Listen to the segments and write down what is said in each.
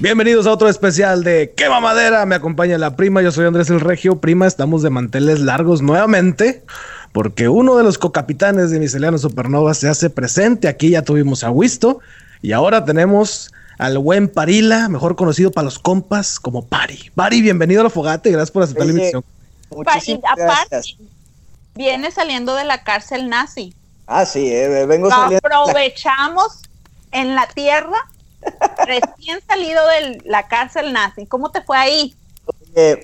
Bienvenidos a otro especial de Quema Madera. Me acompaña la prima. Yo soy Andrés el Regio. Prima, estamos de manteles largos nuevamente porque uno de los cocapitanes de Miseliano Supernova se hace presente. Aquí ya tuvimos a Wisto y ahora tenemos al buen Parila, mejor conocido para los compas como Pari. Pari, bienvenido a la fogata y gracias por aceptar la invitación. Aparte, viene saliendo de la cárcel nazi. Ah, sí, eh, vengo saliendo. Aprovechamos en la tierra Recién salido de la cárcel nazi, ¿cómo te fue ahí?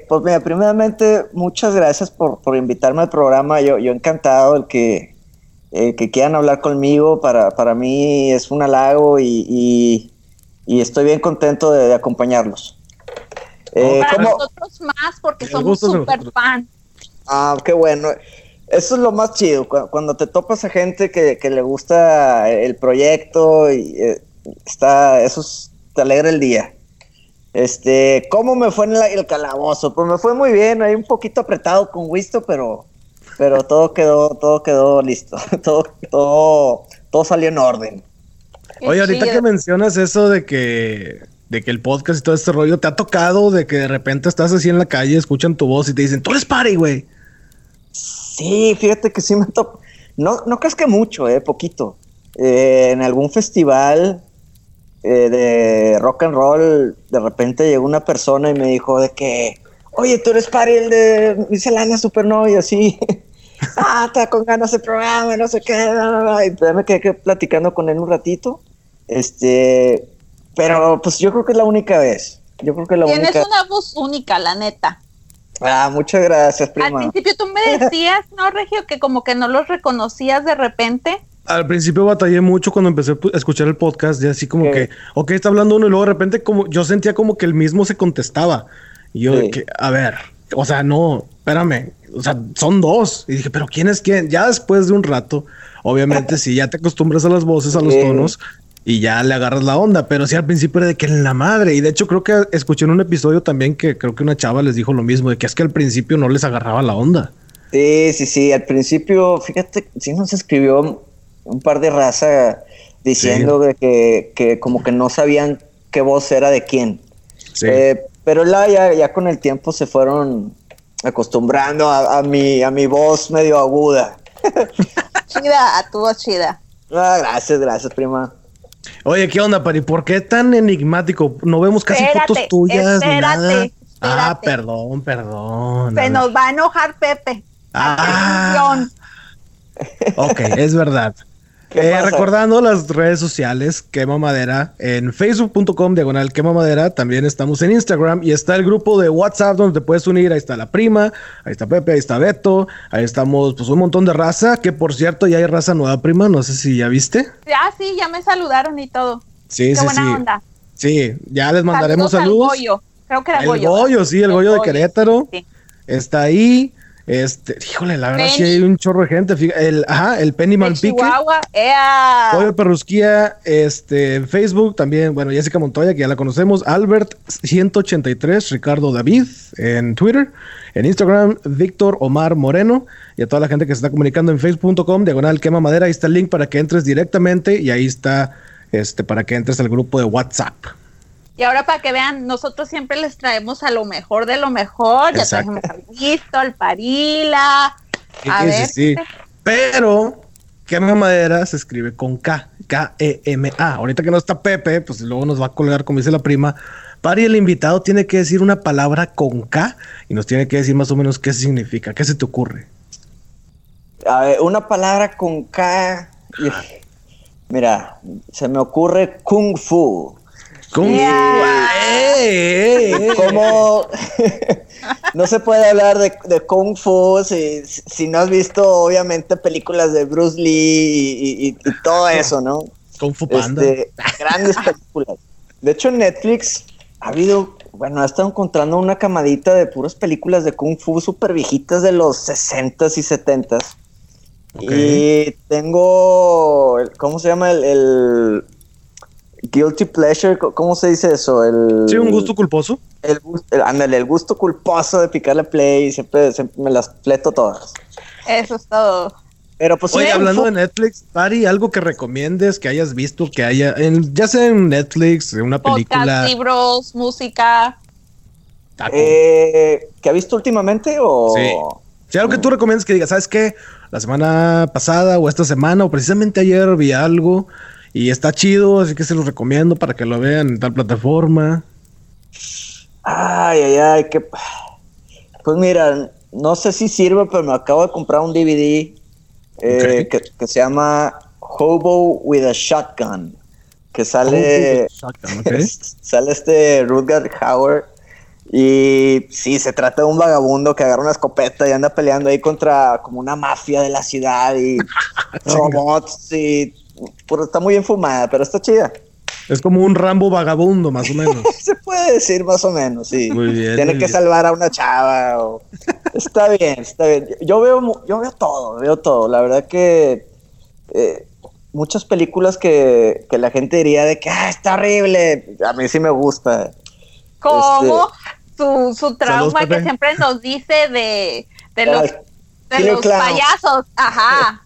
pues mira, primeramente, muchas gracias por, invitarme al programa. Yo, yo encantado el que, que quieran hablar conmigo. Para, para mí es un halago y, estoy bien contento de, acompañarlos. Eh, para nosotros más, porque somos súper fan. Ah, qué bueno. Eso es lo más chido, cuando te topas a gente que, le gusta el proyecto y eh, está, eso te alegra el día. Este, ¿cómo me fue en el calabozo? Pues me fue muy bien, ahí un poquito apretado con Wisto, pero, pero todo quedó, todo quedó listo, todo, todo, todo salió en orden. Oye, ahorita que mencionas eso de que, de que el podcast y todo este rollo, ¿te ha tocado de que de repente estás así en la calle, escuchan tu voz y te dicen, tú eres party, güey? Sí, fíjate que sí me tocó. No, no crees que mucho, eh, poquito. Eh, en algún festival eh, de rock and roll, de repente llegó una persona y me dijo de que, oye, tú eres pari el de Miscelánea Supernova y así. ah, está con ganas de programa, no sé qué. Y me quedé platicando con él un ratito. Este, pero pues yo creo que es la única vez. Yo creo que la Tienes una voz única, la neta. Ah, muchas gracias, prima. Al principio tú me decías, ¿no, Regio? Que como que no los reconocías de repente. Al principio batallé mucho cuando empecé a escuchar el podcast, y así como que, ok, está hablando uno y luego de repente como yo sentía como que el mismo se contestaba. Y yo de que, a ver, o sea, no, espérame, o sea, son dos. Y dije, pero ¿quién es quién? Ya después de un rato, obviamente, si ya te acostumbras a las voces, a los tonos, y ya le agarras la onda, pero sí al principio era de que en la madre. Y de hecho creo que escuché en un episodio también que creo que una chava les dijo lo mismo, de que es que al principio no les agarraba la onda. Sí, sí, sí, al principio, fíjate, sí nos escribió un par de raza diciendo de que, como que no sabían qué voz era de quién. Eh, pero la, ya, ya con el tiempo se fueron acostumbrando a, mi, a mi voz medio aguda. chida, a tu voz chida. Ah, gracias, gracias, prima. Oye, ¿qué onda, Pari? ¿Por qué tan enigmático? No vemos casi fotos tuyas. Espérate, Ah, perdón, perdón. Se nos va a enojar Pepe. Ah. Ok, es verdad. Eh, recordando las redes sociales, Quema Madera, en facebook.com diagonal Quema Madera, también estamos en Instagram y está el grupo de WhatsApp donde te puedes unir, ahí está la prima, ahí está Pepe, ahí está Beto, ahí estamos pues un montón de raza, que por cierto ya hay raza nueva prima, no sé si ya viste. Ya, sí, ya me saludaron y todo. Sí, Qué sí, buena sí. onda. Sí, ya les mandaremos saludos. Goyo. Creo que era el Goyo. sí, el, Goyo, de Querétaro. Está ahí. Este, híjole, la verdad sí hay un chorro de gente. El, ajá, el Penny Malpique. Pollo Perrusquía, este, Facebook también, bueno, Jessica Montoya, que ya la conocemos. Albert 183, Ricardo David en Twitter. En Instagram, Víctor Omar Moreno. Y a toda la gente que se está comunicando en facebook.com, diagonal quema madera. Ahí está el link para que entres directamente y ahí está este, para que entres al grupo de WhatsApp. Y ahora para que vean, nosotros siempre les traemos a lo mejor de lo mejor. Ya trajimos al Visto, al Parila. A ver. Sí, sí. Pero quema madera se escribe con K, K-E-M-A. Ahorita que no está Pepe, pues luego nos va a colgar, como dice la prima. Pari, el invitado tiene que decir una palabra con K y nos tiene que decir más o menos qué significa. ¿Qué se te ocurre? A ver, una palabra con K. Mira, se me ocurre Kung Fu. ¿Cómo? Como no se puede hablar de, Kung Fu si, no has visto, obviamente, películas de Bruce Lee y, todo eso, ¿no? Kung Fu Panda. Este, grandes películas. De hecho, en Netflix ha habido, bueno, ha estado encontrando una camadita de puras películas de Kung Fu súper viejitas de los 60s y 70s. Y tengo, ¿cómo se llama? el, guilty pleasure, ¿cómo se dice eso? El, sí, un gusto culposo. El, ándale, el gusto culposo de picarle play, siempre, siempre me las fleto todas. Eso es todo. Pero pues Oye, hablando de Netflix, Pari, algo que recomiendes que hayas visto que haya, en, ya sea en Netflix, en una película. Podcast, libros, música. Eh, ¿Que ha visto últimamente o...? Sí. Si algo que tú recomiendas que digas, ¿sabes qué? La semana pasada o esta semana o precisamente ayer vi algo y está chido, así que se los recomiendo para que lo vean en tal plataforma. Ay, ay, ay, qué... Pues mira, no sé si sirve, pero me acabo de comprar un DVD eh, que, se llama Hobo with a Shotgun, que sale, sale este Rutger Hauer y sí, se trata de un vagabundo que agarra una escopeta y anda peleando ahí contra como una mafia de la ciudad y robots y pues, está muy enfumada, pero está chida. Es como un Rambo vagabundo, más o menos. Se puede decir más o menos, sí. Muy bien. Tiene que salvar a una chava. está bien, está bien. Yo veo, yo veo todo, veo todo. La verdad que eh, muchas películas que, la gente diría de que ah, está horrible. A mí sí me gusta. ¿Cómo? Este, su, su trauma que siempre nos dice de, de los, de los payasos. Ajá.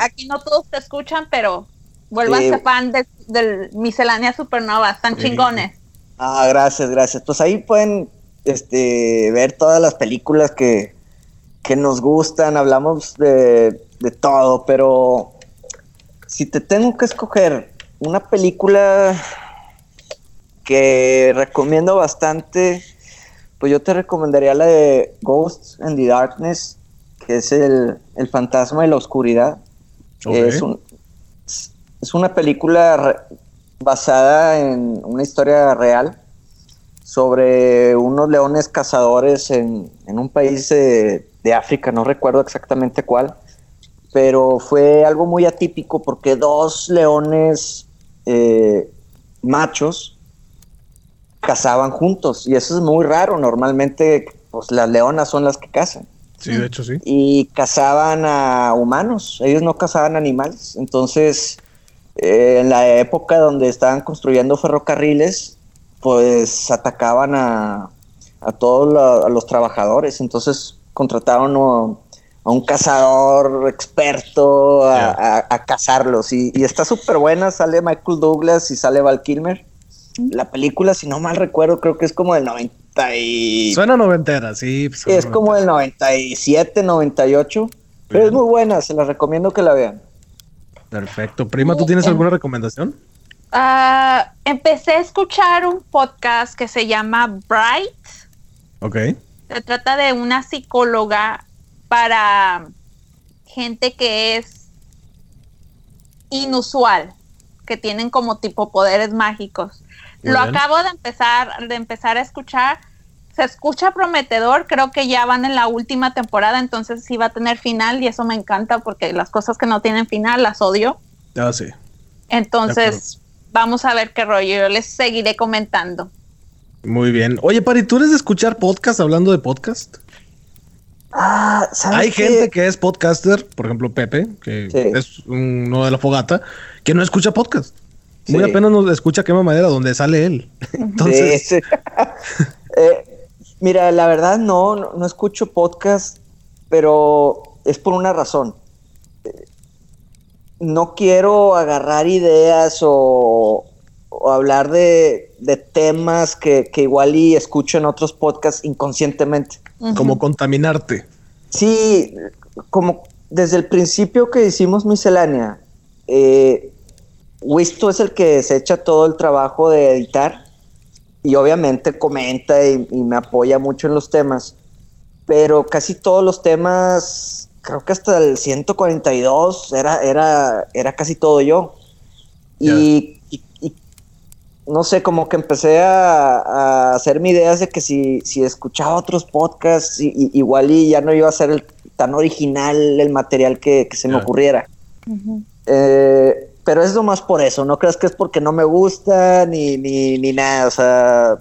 Aquí no todos te escuchan, pero vuélvanse fan de, del Miscelánea Supernova, están chingones. Ah, gracias, gracias. Pues ahí pueden este, ver todas las películas que, que nos gustan, hablamos de, de todo, pero si te tengo que escoger una película que recomiendo bastante, pues yo te recomendaría la de Ghosts in the Darkness, que es el, fantasma de la oscuridad. Es, un, es una película basada en una historia real sobre unos leones cazadores en, un país de, África, no recuerdo exactamente cuál, pero fue algo muy atípico porque dos leones eh, machos cazaban juntos y eso es muy raro, normalmente pues las leonas son las que cazan. Sí, de hecho sí. Y cazaban a humanos, ellos no cazaban animales. Entonces, eh, en la época donde estaban construyendo ferrocarriles, pues atacaban a, a todos los trabajadores. Entonces contrataron a, un cazador experto a, cazarlos. Y, está súper buena, sale Michael Douglas y sale Val Kilmer. La película, si no mal recuerdo, creo que es como del 90 Suena noventera, sí. Pues, es como el 97, 98. Pero es muy buena, se la recomiendo que la vean. Perfecto. Prima, ¿tú tienes alguna recomendación? Ah, empecé a escuchar un podcast que se llama Bright. Ok. Se trata de una psicóloga para gente que es inusual, que tienen como tipo poderes mágicos. Lo acabo de empezar, de empezar a escuchar. Se escucha prometedor, creo que ya van en la última temporada, entonces sí va a tener final y eso me encanta porque las cosas que no tienen final las odio. Ah, sí. Entonces, vamos a ver qué rollo, yo les seguiré comentando. Muy bien. Oye, Pari, ¿tú eres de escuchar podcast hablando de podcast? Ah, Hay gente que es podcaster, por ejemplo Pepe, que es uno de la fogata, que no escucha podcast. Muy apenas nos escucha Quema Madera, donde sale él. Entonces. Eh, mira, la verdad no, no, escucho podcast, pero es por una razón. No quiero agarrar ideas o, hablar de, temas que, igual y escucho en otros podcasts inconscientemente. Como contaminarte. Sí, como desde el principio que hicimos miscelánea, eh, Wisto es el que se echa todo el trabajo de editar y obviamente comenta y, me apoya mucho en los temas, pero casi todos los temas, creo que hasta el 142 era, era, era casi todo yo. Y, no sé, como que empecé a, hacerme ideas de que si, si escuchaba otros podcasts, igual y ya no iba a ser tan original el material que, se me ocurriera. eh, pero es nomás por eso, no creas que es porque no me gusta ni, ni, ni nada, o sea,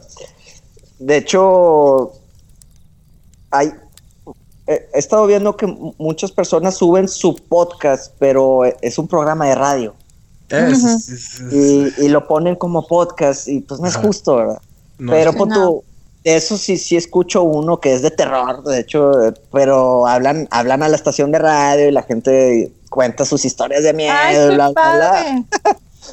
de hecho, hay, he, estado viendo que muchas personas suben su podcast, pero es un programa de radio. y, lo ponen como podcast y pues no es justo, ¿verdad? pero eso sí, sí escucho uno que es de terror, de hecho, pero hablan, hablan a la estación de radio y la gente cuenta sus historias de miedo,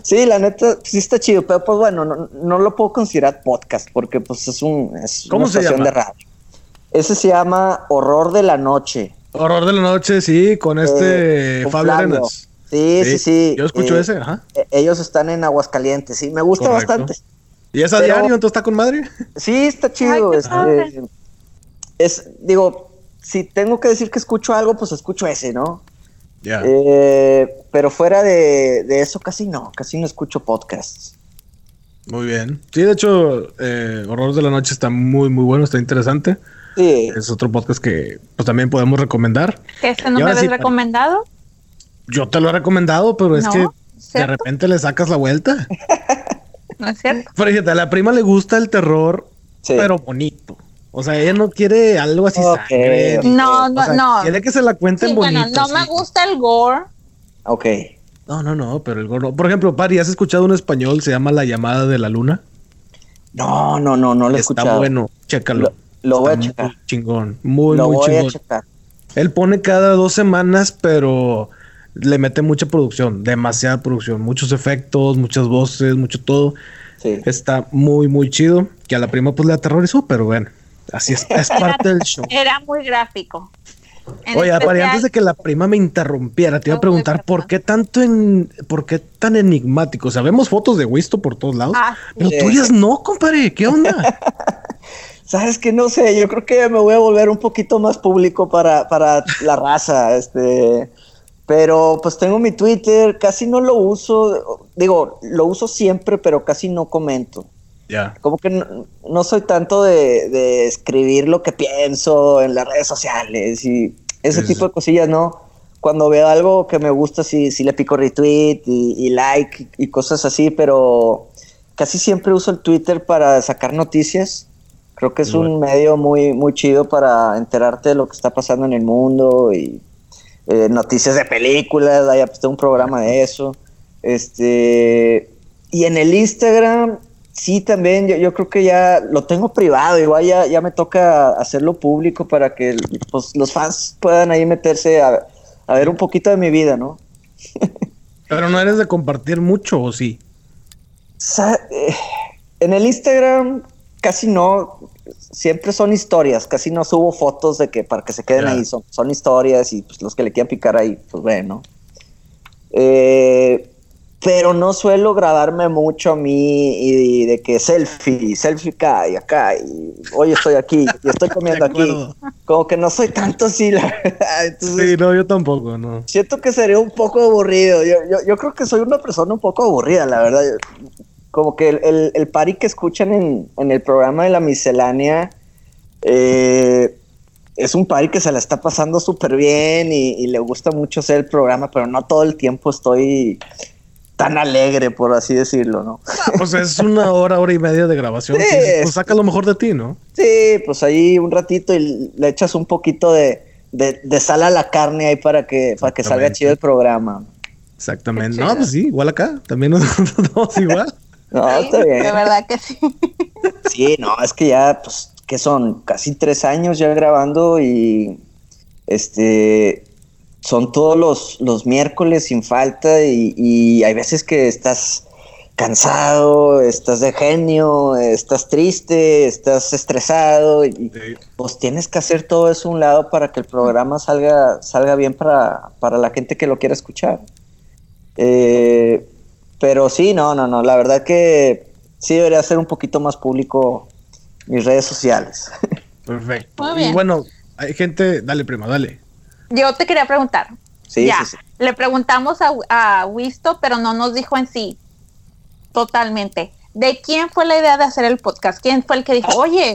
Sí, la neta, sí está chido, pero pues bueno, no, lo puedo considerar podcast porque pues es un es una estación de radio. Ese se llama Horror de la Noche. Horror de la Noche, sí, con este eh, Fabio Arenas. Sí, sí, sí. Yo escucho eh, ese, ajá. Eh, ellos están en Aguascalientes, sí, me gusta bastante. ¿Y es a diario, entonces está con madre? Sí, está chido. Este, es, digo, si tengo que decir que escucho algo, pues escucho ese, ¿no? Ya. pero fuera de, eso, casi no, casi no escucho podcasts. Muy bien. Sí, de hecho, Horror de la Noche está muy, muy bueno, está interesante. Es otro podcast que pues también podemos recomendar. ¿Este no me habías recomendado? Yo te lo he recomendado, pero es que de repente le sacas la vuelta. no es cierto. Pero fíjate, a la prima le gusta el terror, pero bonito. O sea, ella no quiere algo así No, no, no. Quiere que se la cuenten bonito. Bueno, no me gusta el gore. Ok. No, no, no, pero el gore no. Por ejemplo, Pari, ¿has escuchado un español? Se llama La llamada de la luna. No, no, no, no lo he Está bueno, chécalo. Lo voy a checar. Muy chingón, muy, muy voy chingón. A checar. Él pone cada dos semanas, pero le mete mucha producción, demasiada producción, muchos efectos, muchas voces, mucho todo. Sí. Está muy, muy chido. Que a la prima pues le aterrorizó, pero bueno, así es, es parte del show. Era muy gráfico. Oye, antes de que la prima me interrumpiera, te iba a preguntar por qué tanto en, por qué tan enigmático. Sabemos fotos de Wisto por todos lados, ah, pero tuyas no, compadre. ¿Qué onda? Sabes que no sé, yo creo que me voy a volver un poquito más público para, para la raza, este, pero pues tengo mi Twitter, casi no lo uso, digo, lo uso siempre, pero casi no comento. Ya. Como que no, soy tanto de, escribir lo que pienso en las redes sociales y ese tipo de cosillas, ¿no? Cuando veo algo que me gusta, sí, sí le pico retweet y, y like y cosas así, pero casi siempre uso el Twitter para sacar noticias Creo que es un medio muy, muy chido para enterarte de lo que está pasando en el mundo y eh, noticias de películas, hay un programa de eso. Este, y en el Instagram, sí, también, yo, creo que ya lo tengo privado, igual ya, ya me toca hacerlo público para que pues, los fans puedan ahí meterse a, ver un poquito de mi vida, ¿no? Pero no eres de compartir mucho, ¿o sí? Eh, en el Instagram casi no, siempre son historias, casi no subo fotos de que para que se queden ahí, son, son historias y pues los que le quieran picar ahí, pues bueno. Eh, pero no suelo grabarme mucho a mí y, de que selfie, selfie acá y acá, y hoy estoy aquí y estoy comiendo aquí. Como que no soy tanto así, la verdad. sí, no, yo tampoco, no. Siento que sería un poco aburrido. Yo, yo, yo creo que soy una persona un poco aburrida, la verdad como que el, el, party que escuchan en, el programa de la miscelánea eh, es un party que se la está pasando súper bien y, le gusta mucho hacer el programa, pero no todo el tiempo estoy tan alegre, por así decirlo, ¿no? pues es una hora, hora y media de grabación. pues saca lo mejor de ti, ¿no? Sí, pues ahí un ratito y le echas un poquito de, de, sal a la carne ahí para que, para que salga chido el programa. Exactamente. No, pues sí, igual acá. También nos vamos igual. No, está bien. De verdad que sí. Sí, no, es que ya, pues, que son casi tres años ya grabando y este son todos los, los miércoles sin falta y, hay veces que estás cansado, estás de genio, estás triste, estás estresado y pues tienes que hacer todo eso a un lado para que el programa salga, salga bien para, para la gente que lo quiera escuchar. Eh, pero sí, no, no, no. La verdad que sí debería ser un poquito más público mis redes sociales. Perfecto. Y bueno, hay gente, dale prima, dale. Yo te quería preguntar. Sí, ya, sí, Le preguntamos a, a Wisto, pero no nos dijo en sí totalmente. ¿De quién fue la idea de hacer el podcast? ¿Quién fue el que dijo, oye,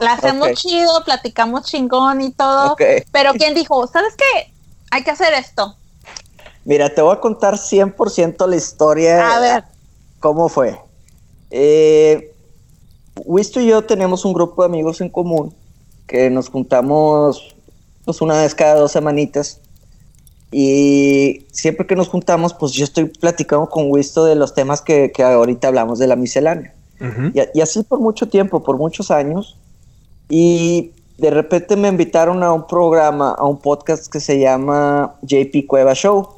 la hacemos chido, platicamos chingón y todo? Pero ¿quién dijo, ¿sabes qué? Hay que hacer esto. Mira, te voy a contar 100% la historia. A ver. ¿Cómo fue? Eh, Wisto y yo tenemos un grupo de amigos en común que nos juntamos pues una vez cada dos semanitas y siempre que nos juntamos pues yo estoy platicando con Wisto de los temas que, ahorita hablamos de la miscelánea y, así por mucho tiempo, por muchos años Y de repente me invitaron a un programa, a un podcast que se llama JP Cueva Show.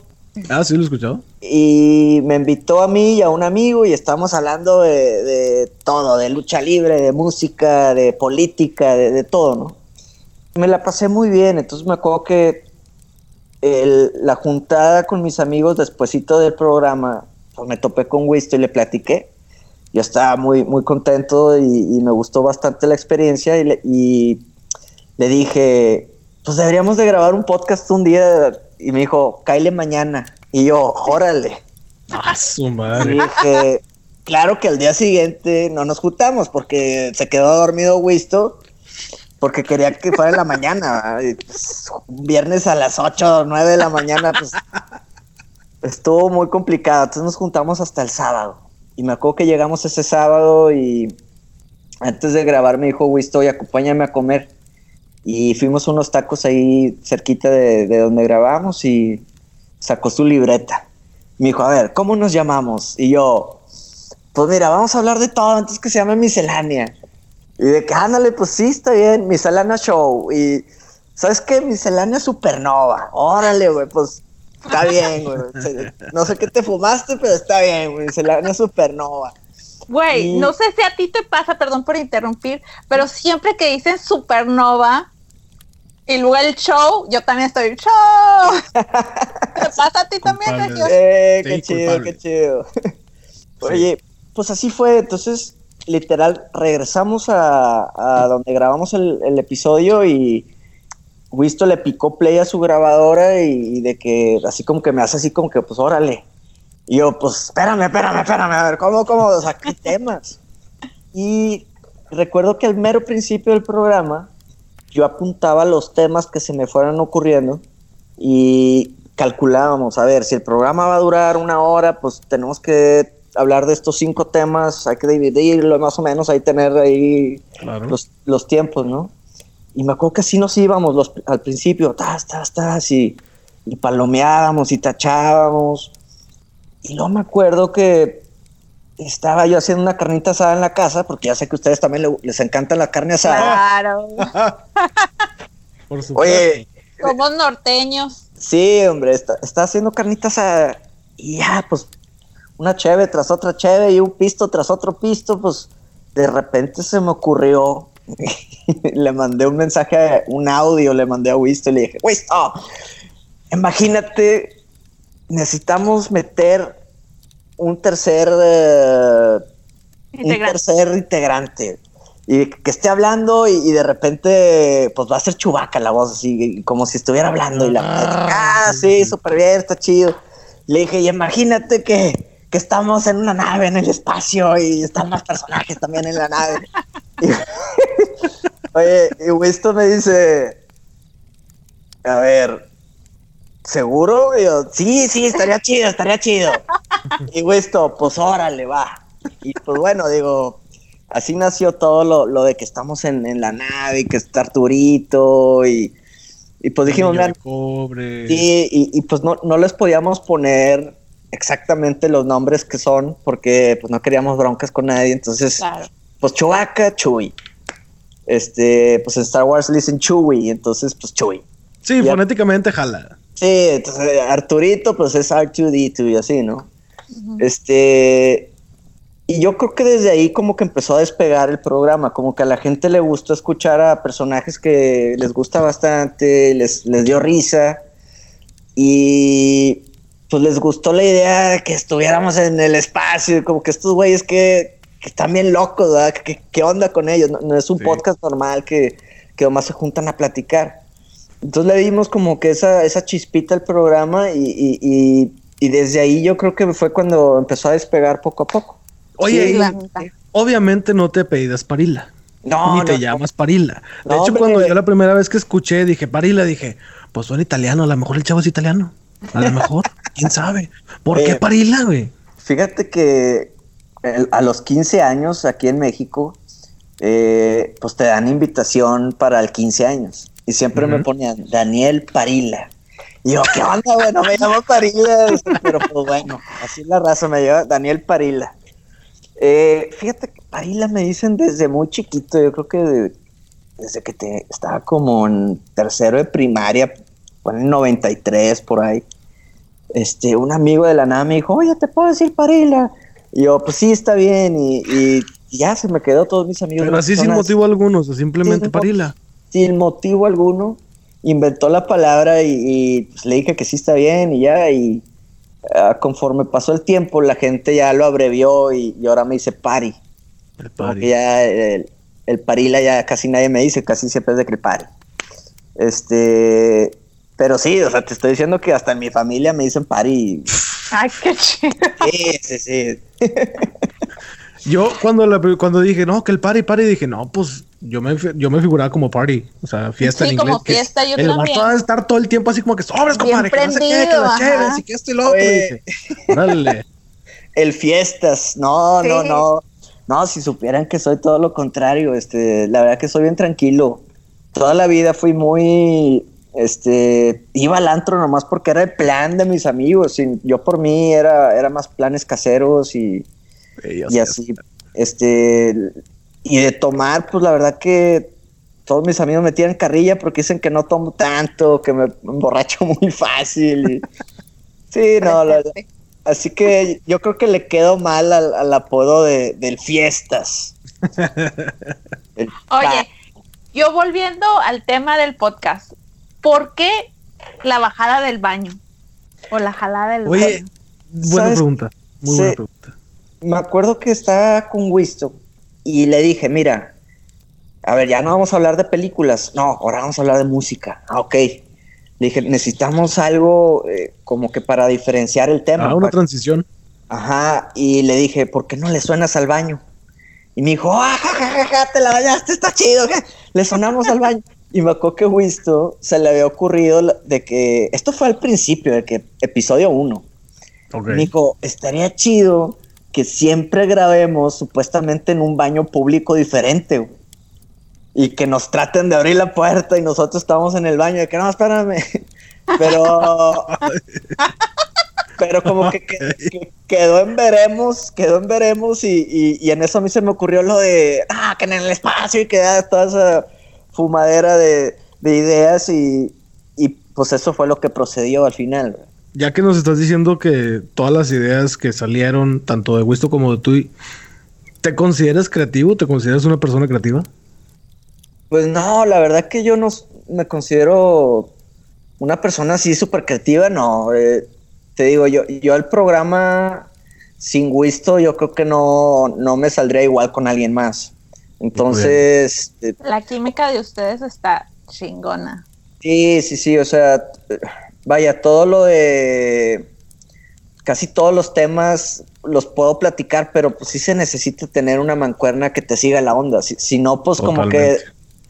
Ah, sí, lo he escuchado. Y me invitó a mí y a un amigo y estamos hablando de, todo, de lucha libre, de música, de política, de, todo, ¿no? Me la pasé muy bien, entonces me acuerdo que la juntada con mis amigos despuesito del programa, pues me topé con Wisto y le platiqué. Yo estaba muy, muy contento y, me gustó bastante la experiencia y, y le dije, pues deberíamos de grabar un podcast un día y me dijo, caile mañana. Y yo, órale. Ah, su madre. Y dije, claro que al día siguiente no nos juntamos porque se quedó dormido Wisto porque quería que fuera en la mañana. Pues, viernes a las 8 o 9 de la mañana, pues estuvo muy complicado. Entonces nos juntamos hasta el sábado. Y me acuerdo que llegamos ese sábado y antes de grabar me dijo Wisto, y acompáñame a comer. Y fuimos unos tacos ahí cerquita de, donde grabamos y sacó su libreta. Me dijo, a ver, ¿cómo nos llamamos? Y yo, pues mira, vamos a hablar de todo, entonces que se llame Miscelánea. Y de que, ándale, pues sí, está bien, Miscelánea Show. Y, ¿sabes qué? Miscelánea Supernova. Órale, güey, pues está bien, güey. No sé qué te fumaste, pero está bien, güey, Miscelánea Supernova. Güey, no sé si a ti te pasa, perdón por interrumpir, pero siempre que dicen supernova, y luego el show, yo también estoy show. ¿Te pasa a ti también, eh, qué chido, qué chido. Oye, pues así fue. Entonces, literal, regresamos a, donde grabamos el, episodio y Wisto le picó play a su grabadora y, de que así como que me hace así como que, pues órale. Y yo, pues espérame, espérame, espérame, a ver, ¿cómo, cómo? O sea, ¿qué temas? Y recuerdo que al mero principio del programa yo apuntaba los temas que se me fueran ocurriendo y calculábamos, a ver, si el programa va a durar una hora, pues tenemos que hablar de estos cinco temas, hay que dividirlo más o menos, hay que tener ahí los, tiempos, ¿no? Y me acuerdo que así nos íbamos los, al principio, tas, tas, tas, y, y palomeábamos y tachábamos. Y luego me acuerdo que estaba yo haciendo una carnita asada en la casa, porque ya sé que a ustedes también les encanta la carne asada. Claro. Por supuesto. Oye. Somos norteños. Sí, hombre, está, haciendo carnita asada y ya, pues, una cheve tras otra cheve y un pisto tras otro pisto, pues, de repente se me ocurrió. le mandé un mensaje, un audio, le mandé a Wisto y le dije, Wisto, imagínate, necesitamos meter un tercer, eh, un tercer integrante. Y que esté hablando y, de repente, pues va a ser chubaca la voz, así como si estuviera hablando. Y la ah, ah sí, súper bien, está chido. Le dije, y imagínate que, que estamos en una nave en el espacio y están más personajes también en la nave. oye, y Wisto me dice, a ver, ¿seguro? yo, sí, sí, estaría chido, estaría chido. Y esto, pues órale, va. Y pues bueno, digo, así nació todo lo, lo de que estamos en, en, la nave y que está Arturito y, y pues dijimos, mira, sí, y, y, pues no, no les podíamos poner exactamente los nombres que son porque pues no queríamos broncas con nadie, entonces, pues Chewbacca, Chewie. Este, pues en Star Wars le dicen Chewie, entonces pues Chewie. Sí, fonéticamente jala. Sí, entonces Arturito pues es R2D2 y así, ¿no? Este, y yo creo que desde ahí como que empezó a despegar el programa, como que a la gente le gustó escuchar a personajes que les gusta bastante, les, les dio risa y pues les gustó la idea de que estuviéramos en el espacio, como que estos güeyes que, están bien locos, ¿verdad? ¿Qué, onda con ellos? No, es un podcast normal que, que nomás se juntan a platicar. Entonces le dimos como que esa, esa chispita al programa y, desde ahí yo creo que fue cuando empezó a despegar poco a poco. Oye, obviamente no te pedidas Parila. No. Ni te llamas Parila. De hecho, cuando yo la primera vez que escuché, dije Parila, dije, pues suena italiano, a lo mejor el chavo es italiano. A lo mejor, quién sabe. ¿Por qué eh, Parila, güey? Fíjate que a los 15 años aquí en México, eh, pues te dan invitación para el 15 años. Y siempre me ponían Daniel Parila. Y yo, ¿qué onda, güey? No me llamo Parila. Pero pues bueno, así es la raza, me llama Daniel Parila. Eh, fíjate que Parila me dicen desde muy chiquito, yo creo que desde que te, estaba como en tercero de primaria, en 93 por ahí. Este, un amigo de la nada me dijo, oye, ¿te puedo decir Parila? Y yo, pues sí, está bien. Y, ya se me quedó todos mis amigos. Pero así sin motivo alguno, o simplemente Parila. Sin motivo alguno. Inventó la palabra y, pues, le dije que sí está bien y ya. Y ah, conforme pasó el tiempo, la gente ya lo abrevió y, ahora me dice Pari. El Pari. ya el, Parila ya casi nadie me dice, casi siempre es de que el Pari. Este, pero sí, o sea, te estoy diciendo que hasta en mi familia me dicen Pari. Ay, qué chido. Sí, sí, sí. Yo cuando, cuando dije, no, que el party, party, dije, no, pues yo me, yo me figuraba como party, o sea, fiesta sí, en inglés. como fiesta, yo el también. El estar todo el tiempo así como que sobres, compadre, que no sé qué, que la chévere, y que esto y lo otro. Dije, Dale. El fiestas, no, no, no. No, si supieran que soy todo lo contrario, este, la verdad que soy bien tranquilo. Toda la vida fui muy, este, iba al antro nomás porque era el plan de mis amigos. yo por mí era, era más planes caseros y, y así. Este, y de tomar, pues la verdad que todos mis amigos me tiran carrilla porque dicen que no tomo tanto, que me emborracho muy fácil. sí, no, así que yo creo que le quedo mal al, apodo de, del fiestas. Oye, yo volviendo al tema del podcast, ¿por qué la bajada del baño? O la jalada del baño. Buena pregunta, muy buena pregunta me acuerdo que estaba con Wisto y le dije, mira, a ver, ya no vamos a hablar de películas, no, ahora vamos a hablar de música. Ah, ok. Le dije, necesitamos algo eh, como que para diferenciar el tema. Ah, una transición. Ajá, y le dije, ¿por qué no le suenas al baño? Y me dijo, ah, ja, te la bañaste, está chido. Le sonamos al baño. Y me acuerdo que Wisto se le había ocurrido de que, esto fue al principio, de que episodio 1. Me dijo, estaría chido que siempre grabemos supuestamente en un baño público diferente, Y que nos traten de abrir la puerta y nosotros estamos en el baño de que no, espérame. Pero. pero como que, quedó en veremos, quedó en veremos y, en eso a mí se me ocurrió lo de, ah, que en el espacio y queda toda esa fumadera de, ideas y, y, pues eso fue lo que procedió al final ya que nos estás diciendo que todas las ideas que salieron, tanto de Wisto como de tú, ¿te consideras creativo? ¿Te consideras una persona creativa? Pues no, la verdad que yo no me considero una persona así súper creativa, no. Eh, te digo, yo, yo el programa sin Wisto, yo creo que no, no me saldría igual con alguien más. Entonces. Eh, la química de ustedes está chingona. Sí, sí, sí, o sea, vaya, todo lo de casi todos los temas los puedo platicar, pero pues sí se necesita tener una mancuerna que te siga la onda. Si, no, pues como que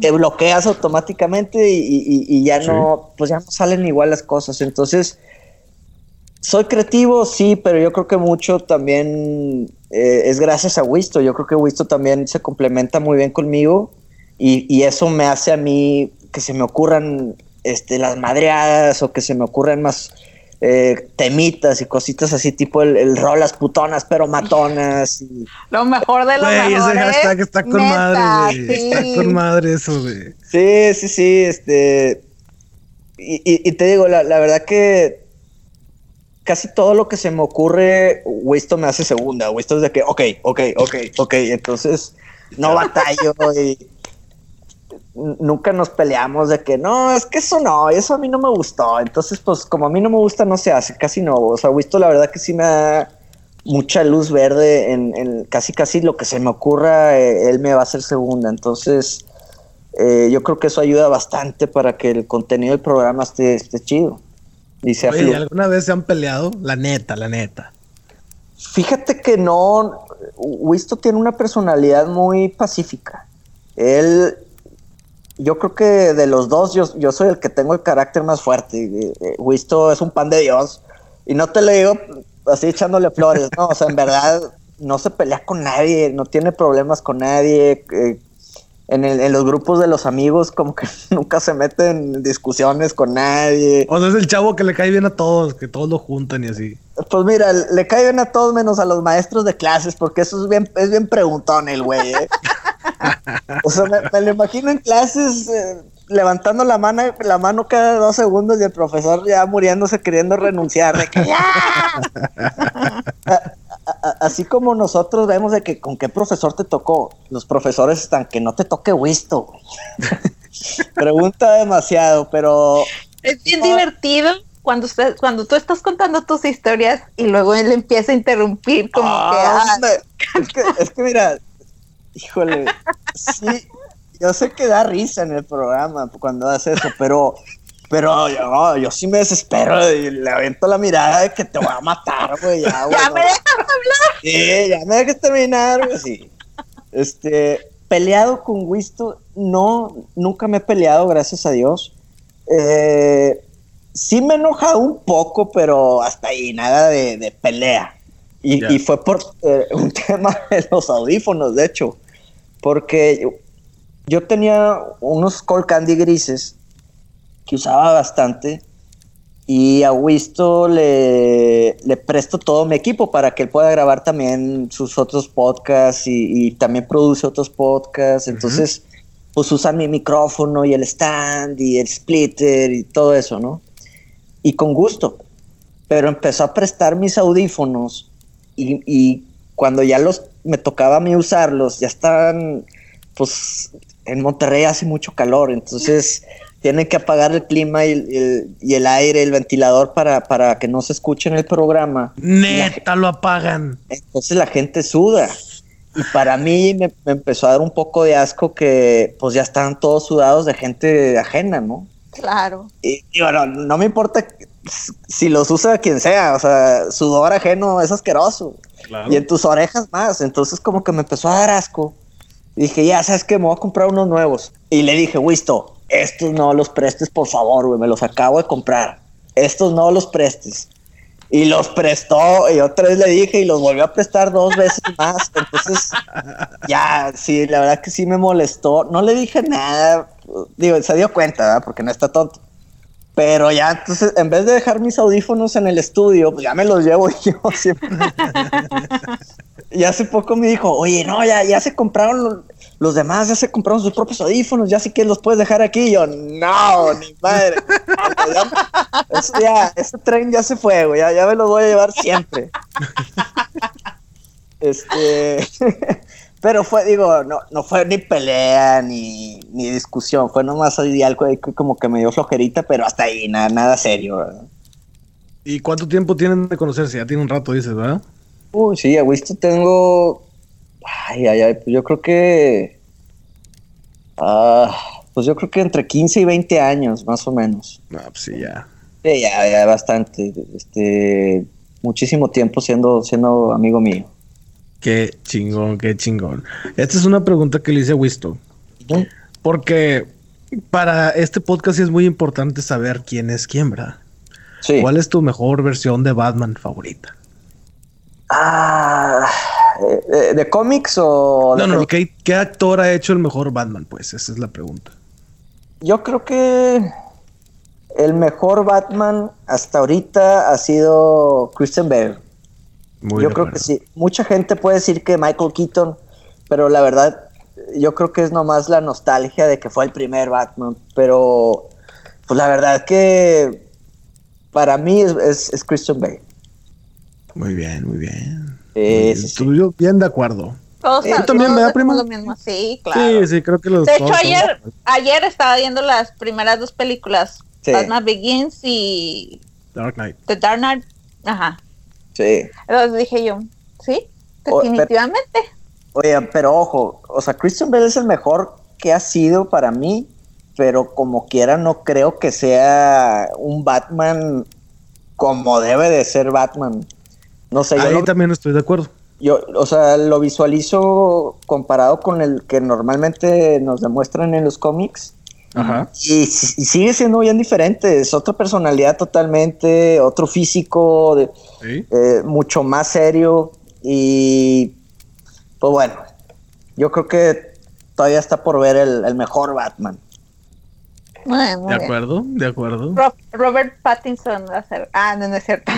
te bloqueas automáticamente y, ya no, pues ya no salen igual las cosas. Entonces, soy creativo, sí, pero yo creo que mucho también eh, es gracias a Wisto. Yo creo que Wisto también se complementa muy bien conmigo y, y eso me hace a mí que se me ocurran este, las madreadas o que se me ocurren más eh, temitas y cositas así, tipo el, el rol las putonas, pero matonas. Y... Lo mejor de lo mejor. Ese hashtag está con madre, Está con madre eso, güey. Sí, sí, sí, este. Y, y, te digo, la, la, verdad que casi todo lo que se me ocurre, Wisto me hace segunda. Wisto es de que, ok, ok, ok, ok. Entonces, no batallo y nunca nos peleamos de que no, es que eso no, eso a mí no me gustó. Entonces, pues como a mí no me gusta, no se hace, casi no. O sea, visto la verdad que sí me da mucha luz verde en, casi casi lo que se me ocurra, eh, él me va a hacer segunda. Entonces, eh, yo creo que eso ayuda bastante para que el contenido del programa esté, esté chido. Y ¿alguna vez se han peleado? La neta, la neta. Fíjate que no, Wisto tiene una personalidad muy pacífica. Él yo creo que de los dos, yo, yo soy el que tengo el carácter más fuerte. Wisto es un pan de Dios. Y no te lo digo así echándole flores, ¿no? O sea, en verdad no se pelea con nadie, no tiene problemas con nadie. Eh, en, el, en, los grupos de los amigos, como que nunca se mete en discusiones con nadie. O sea, es el chavo que le cae bien a todos, que todos lo juntan y así. Pues mira, le caen a todos menos a los maestros de clases, porque eso es bien, es bien preguntón el güey, ¿eh? O sea, me, lo imagino en clases eh, levantando la mano, la mano cada dos segundos y el profesor ya muriéndose queriendo renunciar. De que, Así como nosotros vemos de que con qué profesor te tocó, los profesores están que no te toque Wisto. Pregunta demasiado, pero... Es bien divertido cuando usted, cuando tú estás contando tus historias y luego él empieza a interrumpir como que, ah. es que, es que mira, híjole, sí, yo sé que da risa en el programa cuando hace eso, pero pero yo, yo sí me desespero y le avento la mirada de que te voy a matar, güey. Ya, ¿Ya me dejas hablar? Sí, ya me dejas terminar, güey, sí. Este, peleado con Wisto, no, nunca me he peleado, gracias a Dios. Eh, sí me he enojado un poco, pero hasta ahí, nada de, pelea. Y, fue por eh, un tema de los audífonos, de hecho. Porque yo, tenía unos Col Candy grises que usaba bastante. Y a Wisto le, le, presto todo mi equipo para que él pueda grabar también sus otros podcasts y, también produce otros podcasts. Entonces, pues usa mi micrófono y el stand y el splitter y todo eso, ¿no? Y con gusto. Pero empezó a prestar mis audífonos y, y cuando ya los me tocaba a mí usarlos, ya estaban, pues en Monterrey hace mucho calor, entonces tienen que apagar el clima y el, aire, el ventilador para, para, que no se escuche en el programa. Neta, lo apagan. Entonces la gente suda. Y para mí me, empezó a dar un poco de asco que pues ya estaban todos sudados de gente ajena, ¿no? Claro. Y, bueno, no me importa si los usa quien sea, o sea, sudor ajeno es asqueroso. Y en tus orejas más. Entonces como que me empezó a dar asco. Y dije, ya, ¿sabes que Me voy a comprar unos nuevos. Y le dije, Wisto, estos no los prestes, por favor, güey, me los acabo de comprar. Estos no los prestes. Y los prestó, y otra vez le dije, y los volvió a prestar dos veces más. Entonces, ya, sí, la verdad que sí me molestó. No le dije nada, digo, se dio cuenta, ¿verdad? Porque no está tonto. Pero ya, entonces, en vez de dejar mis audífonos en el estudio, pues ya me los llevo yo siempre. y hace poco me dijo, oye, no, ya, ya se compraron los demás ya se compraron sus propios audífonos, ya sí que los puedes dejar aquí. Y yo, no, ni madre. ya, ese tren ya se fue, güey, ya, me los voy a llevar siempre. este, pero fue, digo, no, no fue ni pelea ni, ni discusión, fue nomás ahí algo como que me dio flojerita, pero hasta ahí, nada, nada serio. ¿Y cuánto tiempo tienen de conocerse? Ya tiene un rato, dices, ¿verdad? Uy, sí, a Wisto tengo Ay, ay, ay, pues yo creo que. Ah, pues yo creo que entre 15 y 20 años, más o menos. Ah, pues sí, ya. Sí, ya, ya, bastante. Este, muchísimo tiempo siendo, siendo amigo mío. Qué chingón, qué chingón. Esta es una pregunta que le hice a Wisto. Porque para este podcast es muy importante saber quién es quién, ¿verdad? Sí. ¿Cuál es tu mejor versión de Batman favorita? Ah ¿De cómics o.? No, no, ¿qué, ¿qué, actor ha hecho el mejor Batman? Pues esa es la pregunta. Yo creo que el mejor Batman hasta ahorita ha sido Christian Bale. Yo creo que sí. Mucha gente puede decir que Michael Keaton, pero la verdad, yo creo que es nomás la nostalgia de que fue el primer Batman. Pero, pues la verdad que para mí es, es Christian Bale. Muy bien, muy bien. Yo bien de acuerdo. ¿Tú también, me da prima? Sí, claro. Sí, sí, creo que los De hecho, ayer, ayer estaba viendo las primeras dos películas. Batman Begins y... Dark Knight. The Dark Knight. Ajá. Sí. Entonces dije yo, sí, definitivamente. oye, pero ojo, o sea, Christian Bale es el mejor que ha sido para mí, pero como quiera no creo que sea un Batman como debe de ser Batman. No sé, Ahí también estoy de acuerdo. Yo, o sea, lo visualizo comparado con el que normalmente nos demuestran en los cómics. Ajá. Y, sigue siendo bien diferente. Es otra personalidad totalmente, otro físico, eh, mucho más serio. Y pues bueno, yo creo que todavía está por ver el, mejor Batman. de acuerdo, de acuerdo. Robert Pattinson va a ser. Ah, no, no es cierto.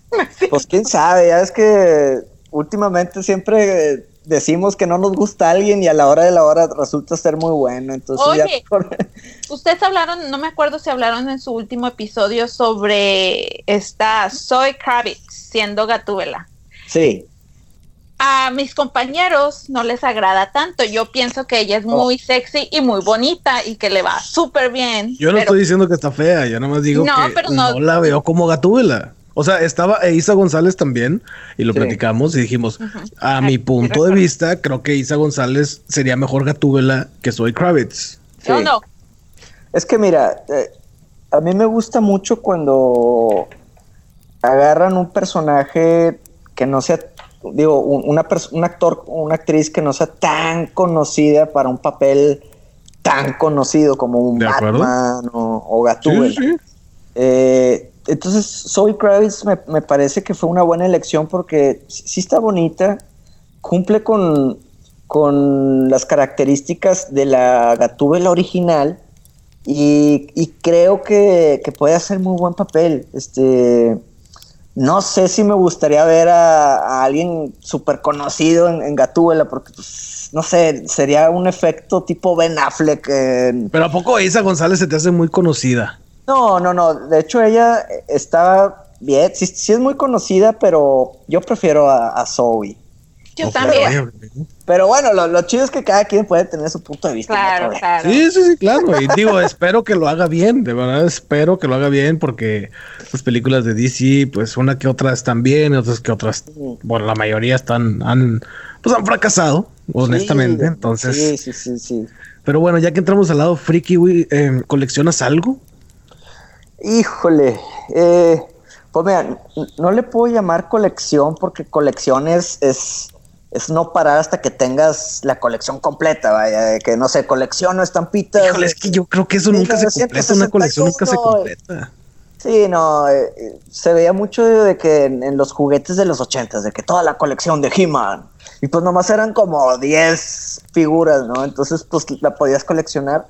pues quién sabe, ya es que últimamente siempre decimos que no nos gusta alguien y a la hora de la hora resulta ser muy bueno. Entonces Oye, ustedes hablaron, no me acuerdo si hablaron en su último episodio sobre esta Zoe Kravitz siendo Gatúbela. Sí. A mis compañeros no les agrada tanto. Yo pienso que ella es oh. muy sexy y muy bonita y que le va súper bien. Yo no estoy diciendo que está fea, yo nada más digo que no, la veo como Gatúbela. O sea, estaba Isa González también y lo platicamos y dijimos, a mi punto de vista, creo que Isa González sería mejor Gatúbela que Soy Kravitz. No, no. Es que mira, eh, a mí me gusta mucho cuando agarran un personaje que no sea, digo, una un actor, una actriz que no sea tan conocida para un papel tan conocido como un Batman o, o Gatúbela. Eh, entonces, Zoe Kravitz me, parece que fue una buena elección porque sí está bonita, cumple con, con las características de la Gatúbela original y, creo que, puede hacer muy buen papel. Este, no sé si me gustaría ver a, alguien súper conocido en, Gatúbela porque, pues, no sé, sería un efecto tipo Ben Affleck. Pero ¿a poco Isa González se te hace muy conocida? No, no, no. De hecho, ella está bien. Sí, sí es muy conocida, pero yo prefiero a, Zoe. Yo también. Pero bueno, lo, chido es que cada quien puede tener su punto de vista. Claro, claro. Sí, sí, sí, claro. Y digo, espero que lo haga bien, de verdad espero que lo haga bien porque las películas de DC, pues una que otras están bien, otras que otras, bueno, la mayoría están, han, pues han fracasado, honestamente. Entonces. Sí, sí, sí, sí. Pero bueno, ya que entramos al lado friki, eh, ¿coleccionas algo? Híjole, eh, pues mira, no le puedo llamar colección porque colección es, es, no parar hasta que tengas la colección completa, vaya, que no sé, colecciono estampitas. Híjole, es que yo creo que eso nunca se completa, una colección nunca se completa. Sí, no, eh, se veía mucho de que en, los juguetes de los ochentas, de que toda la colección de He-Man, y pues nomás eran como 10 figuras, ¿no? Entonces, pues la podías coleccionar.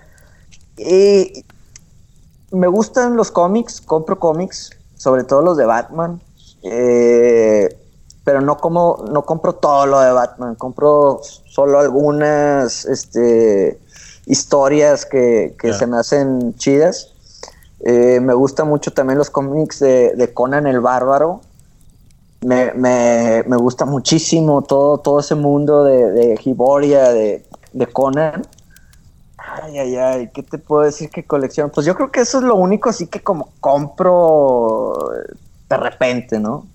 Y me gustan los cómics, compro cómics, sobre todo los de Batman. Eh, pero no como no compro todo lo de Batman, compro solo algunas este, historias que, se me hacen chidas. Eh, me gustan mucho también los cómics de, Conan el Bárbaro. Me, me, gusta muchísimo todo, todo ese mundo de, de Hiboria, de, de Conan. Ay, ay, ay, ¿qué te puedo decir que colección? Pues yo creo que eso es lo único así que como compro de repente, ¿no?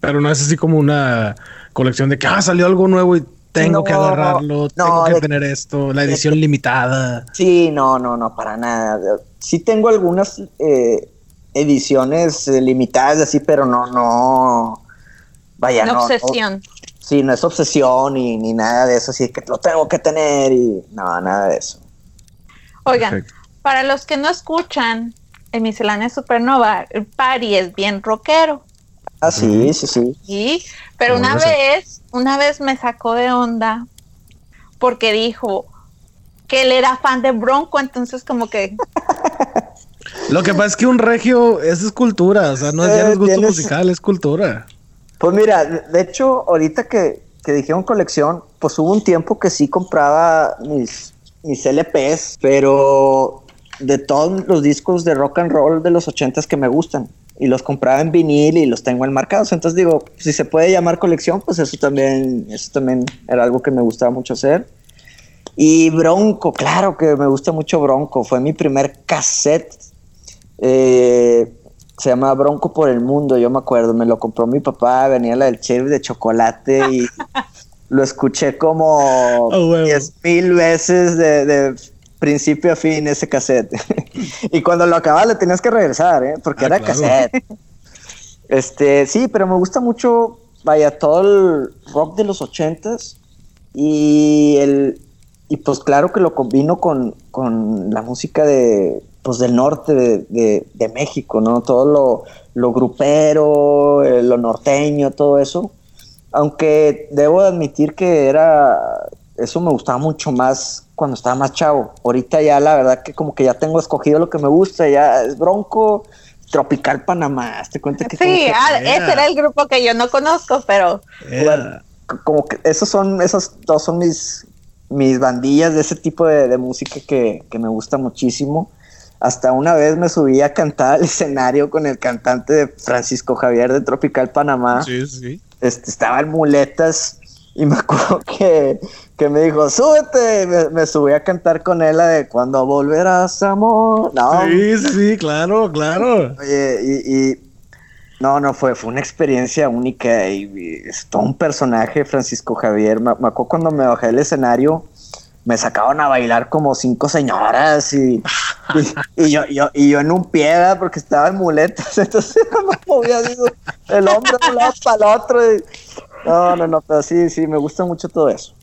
Pero no es así como una colección de que, ah, salió algo nuevo y tengo que agarrarlo, tengo que tener esto, la edición limitada. Sí, no, no, no, para nada. Sí tengo algunas eh, ediciones eh, limitadas así, pero no, no, vaya, no. obsesión. sí, no es obsesión ni, ni nada de eso, así que lo tengo que tener y no, nada de eso. Oigan, para los que no escuchan, en Miscelánea Supernova, el Pari es bien rockero. Ah, sí, sí, sí. Sí, pero una vez, una vez me sacó de onda porque dijo que él era fan de Bronco, entonces como que... Lo que pasa es que un regio es escultura, o sea, no es, ya no es gusto musical, es cultura. Pues mira, de hecho, ahorita que, que dijeron colección, pues hubo un tiempo que sí compraba mis mis LPs, pero de todos los discos de rock and roll de los ochentas que me gustan. Y los compraba en vinil y los tengo enmarcados. Entonces digo, si se puede llamar colección, pues eso también, eso también era algo que me gustaba mucho hacer. Y Bronco, claro que me gusta mucho Bronco. Fue mi primer cassette. Eh, se llama Bronco por el Mundo, yo me acuerdo. Me lo compró mi papá, venía la del chef de chocolate y lo escuché como oh, diez mil veces de, principio a fin ese cassette. y cuando lo acababa le tenías que regresar, ¿eh? porque ah, era cassette. Este, sí, pero me gusta mucho, vaya, todo el rock de los ochentas y el y pues claro que lo combino con, la música de pues del norte de, México, ¿no? Todo lo, lo grupero, eh, lo norteño, todo eso aunque debo admitir que era, eso me gustaba mucho más cuando estaba más chavo. Ahorita ya la verdad que como que ya tengo escogido lo que me gusta, ya es Bronco, Tropical Panamá. Te cuenta que sí, ah, ese era el grupo que yo no conozco, pero como que esos son, esos dos son mis mis bandillas de ese tipo de, música que, me gusta muchísimo. Hasta una vez me subí a cantar al escenario con el cantante de Francisco Javier de Tropical Panamá. Sí, sí. Este, estaba en muletas y me acuerdo que, me dijo, súbete. Me, me, subí a cantar con él la de cuando volverás, amor. No, sí, sí, claro, claro. Oye, y no, no, fue, fue una experiencia única y, es todo un personaje, Francisco Javier. Me, acuerdo cuando me bajé del escenario, me sacaban a bailar como cinco señoras y, y, yo, y yo en un pie, porque estaba en muletas, entonces me movía el hombro de un lado para el otro. no, no, no, pero sí, sí, me gusta mucho todo eso.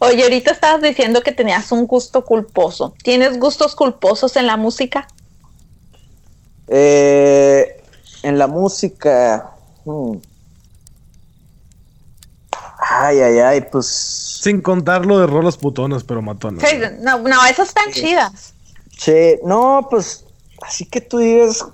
Oye, ahorita estabas diciendo que tenías un gusto culposo. ¿Tienes gustos culposos en la música? Eh, en la música. Hmm. Ay, ay, ay, pues. Sin contar lo de rolas putonas, pero matonas. Sí, no, no, esas están chidas. Sí, no, pues, así que tú digas.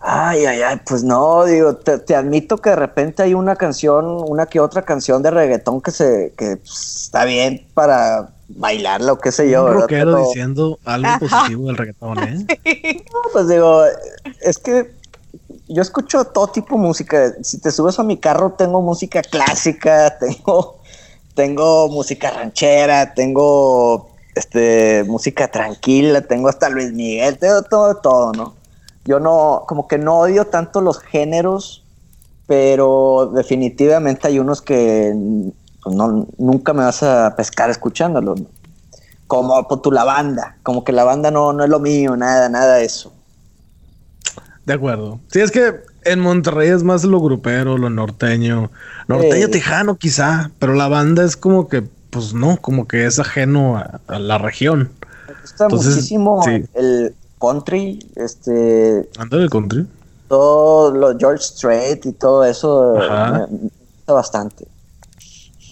Ay, ay, ay, pues no, digo, te, admito que de repente hay una canción, una que otra canción de reggaetón que se, que pues, está bien para bailarla o qué sé yo. Un rockero diciendo algo positivo del reggaetón, ¿eh? no, pues digo, es que yo escucho todo tipo de música. Si te subes a mi carro, tengo música clásica, tengo, tengo música ranchera, tengo este música tranquila, tengo hasta Luis Miguel, tengo todo, todo, ¿no? Yo no, como que no odio tanto los géneros, pero definitivamente hay unos que pues no, nunca me vas a pescar escuchándolo. Como por tu la banda, como que la banda no, no es lo mío, nada, nada de eso. De acuerdo. Sí, es que en Monterrey es más lo grupero, lo norteño, norteño tejano quizá, pero la banda es como que, pues no, como que es ajeno a, la región. Me gusta muchísimo el country, este... ¿Anda el country? Todo lo George Strait y todo eso me gusta bastante.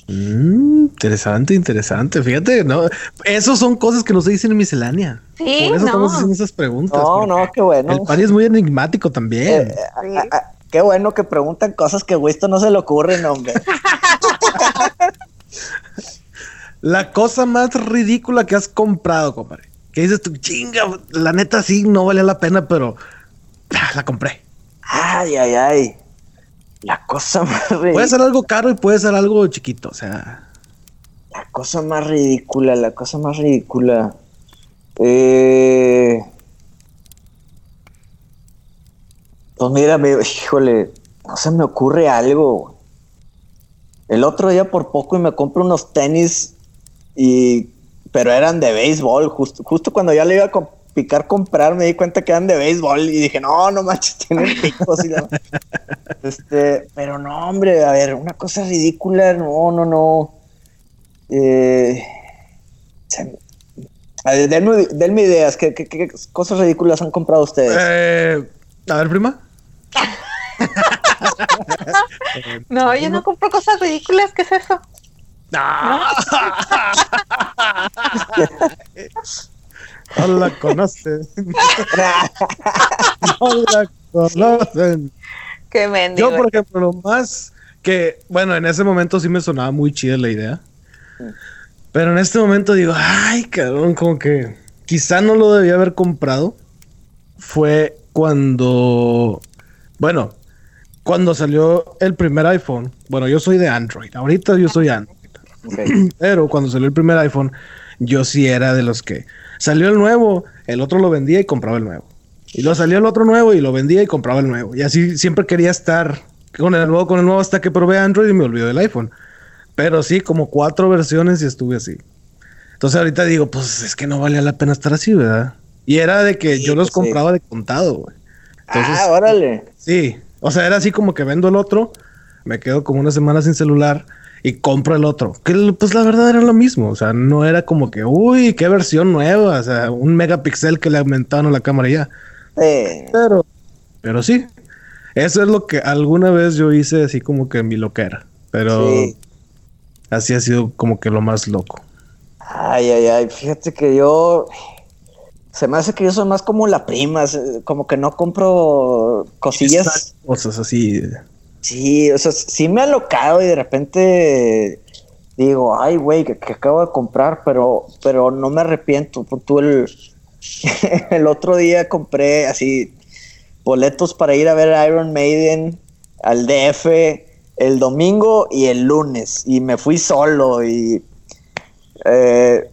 Mm, interesante, interesante. Fíjate, no, esos son cosas que no se dicen en miscelánea. Sí, Por eso estamos haciendo esas preguntas. No, no, qué bueno. El pari es muy enigmático también. Eh, eh, qué bueno que preguntan cosas que a esto no se le ocurren, hombre. la cosa más ridícula que has comprado, compadre. Que dices tú, chinga, la neta sí no valía la pena, pero ah, la compré. Ay, ay, ay. La cosa más ridícula. Puede ser algo caro y puede ser algo chiquito, o sea. La cosa más ridícula, la cosa más ridícula. Eh... Pues mira, híjole, no se me ocurre algo. El otro día por poco y me compro unos tenis y pero eran de béisbol, justo, justo cuando ya le iba a picar comprar, me di cuenta que eran de béisbol y dije, no, no manches, tienen picos. y este, pero no, hombre, a ver, una cosa ridícula, no, no, no. Eh, a ver, denme, ideas, ¿qué, ¿qué, cosas ridículas han comprado ustedes? Eh, a ver, prima. no, yo no compro cosas ridículas, ¿qué es eso? No la conocen. no la conocen. Qué mendigo. Yo, por ejemplo, lo más que, bueno, en ese momento sí me sonaba muy chida la idea. Pero en este momento digo, ay, cabrón, como que quizá no lo debía haber comprado. Fue cuando, bueno, cuando salió el primer iPhone. Bueno, yo soy de Android. Ahorita yo soy Android. Pero cuando salió el primer iPhone, yo sí era de los que Salió el nuevo, el otro lo vendía y compraba el nuevo. Y luego salió el otro nuevo y lo vendía y compraba el nuevo. Y así siempre quería estar con el nuevo, con el nuevo hasta que probé Android y me olvidó del iPhone. Pero sí, como cuatro versiones y estuve así. Entonces ahorita digo, pues es que no valía la pena estar así, ¿verdad? Y era de que yo los pues compraba de contado, güey. ah, órale. Sí, o sea, era así como que vendo el otro, me quedo como una semana sin celular y compro el otro. Que pues la verdad era lo mismo. O sea, no era como que, uy, qué versión nueva. O sea, un megapíxel que le aumentaron a la cámara ya. Pero, pero sí. Eso es lo que alguna vez yo hice así como que mi loquera. Pero así ha sido como que lo más loco. Ay, ay, ay, fíjate que yo se me hace que yo soy más como la prima, como que no compro cosillas. Cosas así. Sí, o sea, sí me ha locado y de repente digo, ay, güey, que, acabo de comprar, pero, pero no me arrepiento. Tú el, el otro día compré así boletos para ir a ver Iron Maiden al DF el domingo y el lunes y me fui solo y eh,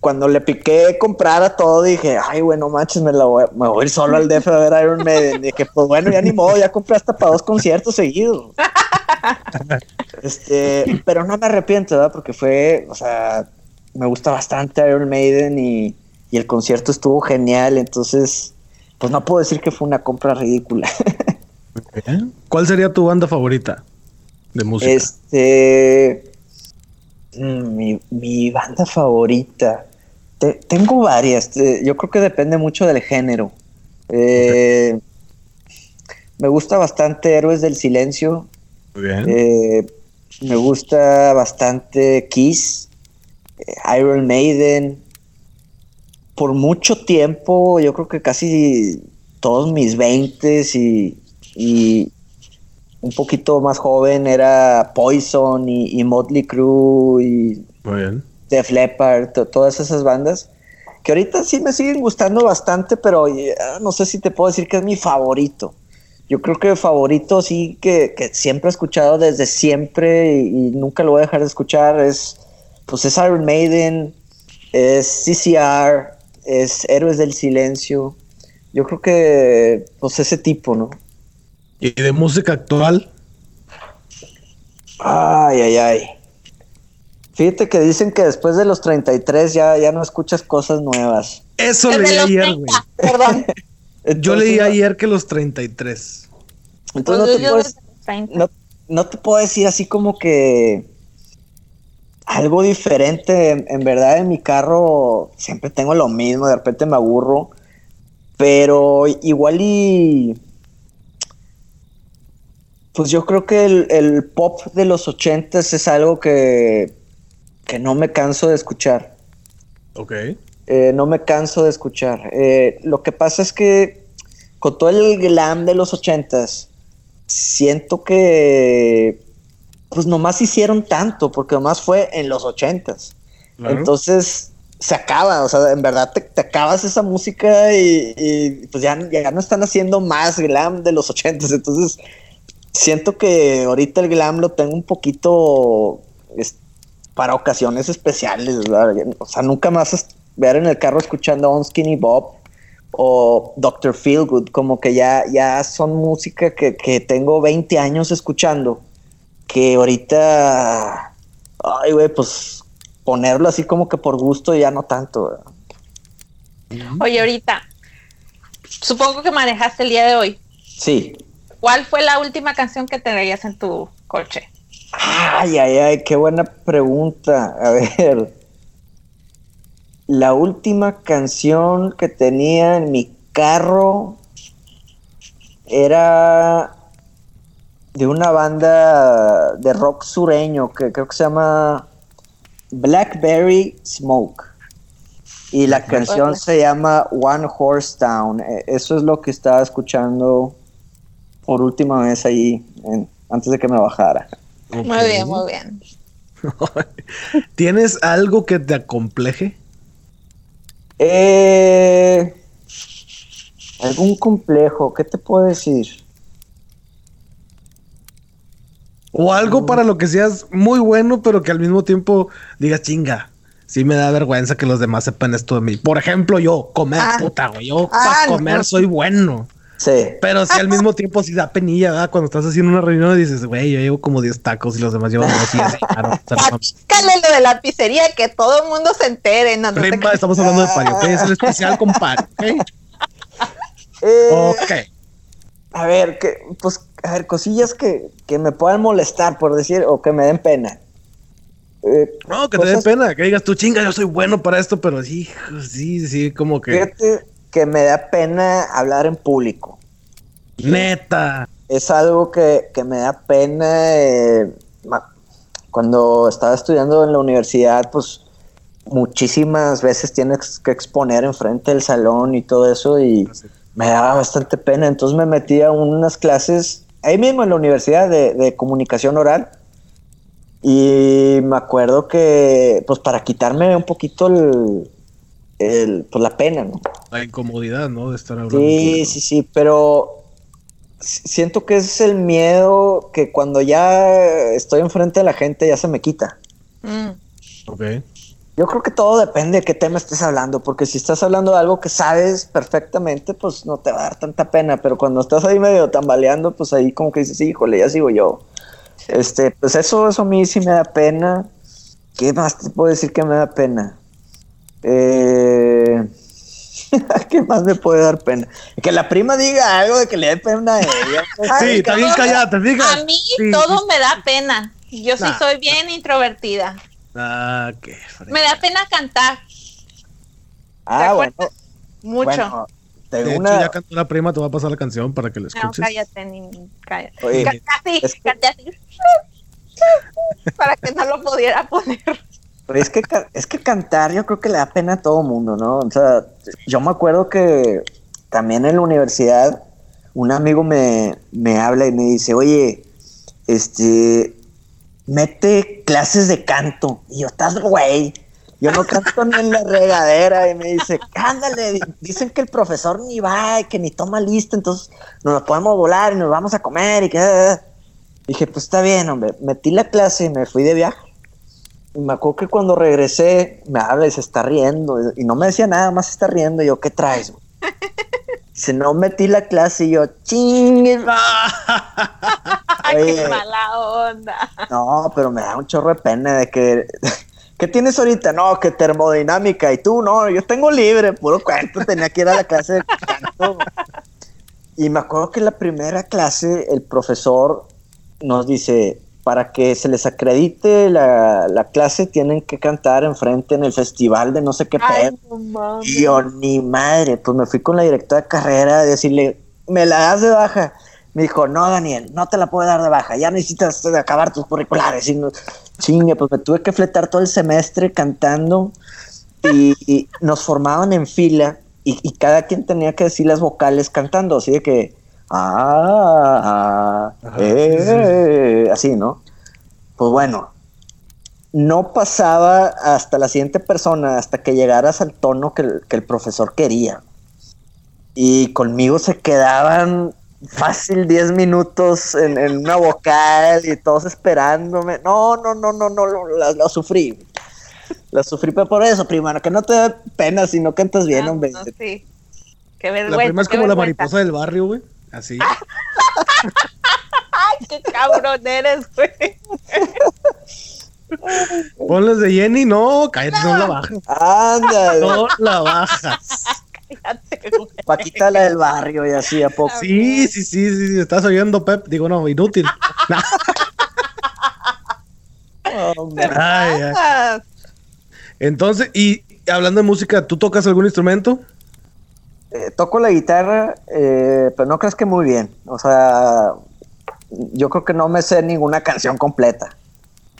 cuando le piqué comprar a todo, dije, ay, bueno, manches, me, la voy, me voy a ir solo al DF a ver Iron Maiden. dije, pues bueno, ya ni modo, ya compré hasta para dos conciertos seguidos. este, pero no me arrepiento, ¿verdad? Porque fue, o sea, me gusta bastante Iron Maiden y, y el concierto estuvo genial, entonces, pues no puedo decir que fue una compra ridícula. ¿Cuál sería tu banda favorita de música? Este. Mi, banda favorita. tengo varias. yo creo que depende mucho del género. Eh, me gusta bastante Héroes del Silencio. Muy bien. Eh, me gusta bastante Kiss, eh, Iron Maiden. Por mucho tiempo, yo creo que casi todos mis 20 y, y, un poquito más joven era Poison y, Motley Crue y Def Leppard, todas esas bandas que ahorita sí me siguen gustando bastante, pero no sé si te puedo decir que es mi favorito. Yo creo que favorito sí que, siempre he escuchado desde siempre y, nunca lo voy a dejar de escuchar es pues es Iron Maiden, es CCR, es Héroes del Silencio. Yo creo que pues ese tipo, ¿no? ¿Y de música actual? Ay, ay, ay. Fíjate que dicen que después de los 33 ya, ya no escuchas cosas nuevas. Eso leí ayer, güey. Perdón. Yo leí ayer que los 33. Entonces no no, te puedo decir así como que algo diferente. en, verdad, en mi carro siempre tengo lo mismo. De repente me aburro. Pero igual y pues yo creo que el, pop de los ochentas es algo que, que, no me canso de escuchar. Ok. Eh, no me canso de escuchar. Eh, lo que pasa es que con todo el glam de los ochentas, siento que pues nomás hicieron tanto, porque nomás fue en los ochentas. Entonces se acaba, o sea, en verdad te, acabas esa música y, pues ya, ya, no están haciendo más glam de los ochentas. Entonces siento que ahorita el glam lo tengo un poquito para ocasiones especiales, O sea, nunca más ver en el carro escuchando On Skinny Bob o Dr. Feelgood, como que ya, ya son música que, tengo 20 años escuchando, que ahorita, ay, güey, pues ponerlo así como que por gusto ya no tanto. Oye, ahorita, supongo que manejaste el día de hoy. Sí. ¿Cuál fue la última canción que te traías en tu coche? Ay, ay, ay, qué buena pregunta. A ver. La última canción que tenía en mi carro era de una banda de rock sureño que creo que se llama Blackberry Smoke. Y la canción se llama One Horse Town. E, eso es lo que estaba escuchando por última vez ahí, antes de que me bajara. Muy bien, muy bien. ¿Tienes algo que te acompleje? Eh, algún complejo, ¿qué te puedo decir? O algo para lo que seas muy bueno, pero que al mismo tiempo digas chinga. Sí me da vergüenza que los demás sepan esto de mí. Por ejemplo, yo, comer, ah. puta, güey. Yo para ah, comer soy bueno. Sí. Pero si al mismo tiempo si da penilla, ¿verdad? Cuando estás haciendo una reunión y dices, güey, yo llevo como 10 tacos y los demás llevan como 10. claro, lo de la pizzería, que todo el mundo se entere. No, estamos hablando de Pari, ¿ok? Es el especial con Pari, ¿ok? Eh, ok. A ver, que, pues, a ver, cosillas que, que me puedan molestar, por decir, o que me den pena. Eh, no, que te den pena, que digas tú chinga, yo soy bueno para esto, pero sí, sí, sí, como que. Fíjate, que me da pena hablar en público. Neta. Es algo que, me da pena. Eh, cuando estaba estudiando en la universidad, pues muchísimas veces tienes que exponer enfrente del salón y todo eso y me daba bastante pena. Entonces me metí a unas clases ahí mismo en la universidad de, comunicación oral. Y me acuerdo que, pues para quitarme un poquito el, pues la pena, ¿no? La incomodidad, ¿no? De estar hablando. Sí, sí, sí, pero siento que es el miedo que cuando ya estoy enfrente de la gente ya se me quita. Mm. Ok. Yo creo que todo depende de qué tema estés hablando, porque si estás hablando de algo que sabes perfectamente, pues no te va a dar tanta pena, pero cuando estás ahí medio tambaleando, pues ahí como que dices, híjole, ya sigo yo. Este, pues eso, eso a mí sí me da pena. ¿Qué más te puedo decir que me da pena? Eh... ¿Qué más me puede dar pena? Que la prima diga algo de que le dé pena a ella. sí, también callada, te diga. A mí todo me da pena. Yo sí soy bien introvertida. Ah, qué Me da pena cantar. Ah, bueno. Mucho. de hecho, ya cantó la prima, te va a pasar la canción para que la escuches. No, cállate, ni cállate. Oye, así, es así. para que no lo pudiera poner. Es que, es que cantar yo creo que le da pena a todo mundo, ¿no? O sea, yo me acuerdo que también en la universidad un amigo me, me habla y me dice, oye, este, mete clases de canto. Y yo, estás güey. Yo no canto ni en la regadera. Y me dice, ándale, dicen que el profesor ni va, que ni toma lista, entonces nos podemos volar y nos vamos a comer. Y que. Dije, pues está bien, hombre. Metí la clase y me fui de viaje. Y me acuerdo que cuando regresé, me habla y se está riendo. Y no me decía nada más, se está riendo. Y yo, ¿qué traes? Si no metí la clase y yo, chingue. Qué mala onda. No, pero me da un chorro de pena de que. ¿Qué tienes ahorita? No, que termodinámica. Y tú, no, yo tengo libre, puro cuento. Tenía que ir a la clase de canto. Y me acuerdo que en la primera clase el profesor nos dice, para que se les acredite la, clase, tienen que cantar enfrente en el festival de no sé qué pedo. y yo, ni madre, pues me fui con la directora de carrera a decirle, me la das de baja. Me dijo, no, Daniel, no te la puedo dar de baja, ya necesitas acabar tus curriculares. Y chingue, pues me tuve que fletar todo el semestre cantando y, nos formaban en fila y, y, cada quien tenía que decir las vocales cantando, así de que ah, eh, así, ¿no? Pues bueno, no pasaba hasta la siguiente persona, hasta que llegaras al tono que el, profesor quería. Y conmigo se quedaban fácil 10 minutos en, una vocal y todos esperándome. No, no, no, no, no, lo, sufrí. Lo sufrí por eso, primero, que no te da pena si no cantas bien, ah, hombre. sí. Qué vergüenza. La prima es como la mariposa del barrio, güey. Así. Ay, qué cabrón eres, güey. Ponles de Jenny, no, cállate, no, la bajas. Ándale. No la bajas. Cállate, güey. Paquita la del barrio y así a poco. Sí, sí, sí, sí, sí, estás oyendo, Pep. Digo, no, inútil. Ay, Entonces, y hablando de música, ¿tú tocas algún instrumento? Eh, toco la guitarra, eh, pero no crees que muy bien. O sea, yo creo que no me sé ninguna canción completa.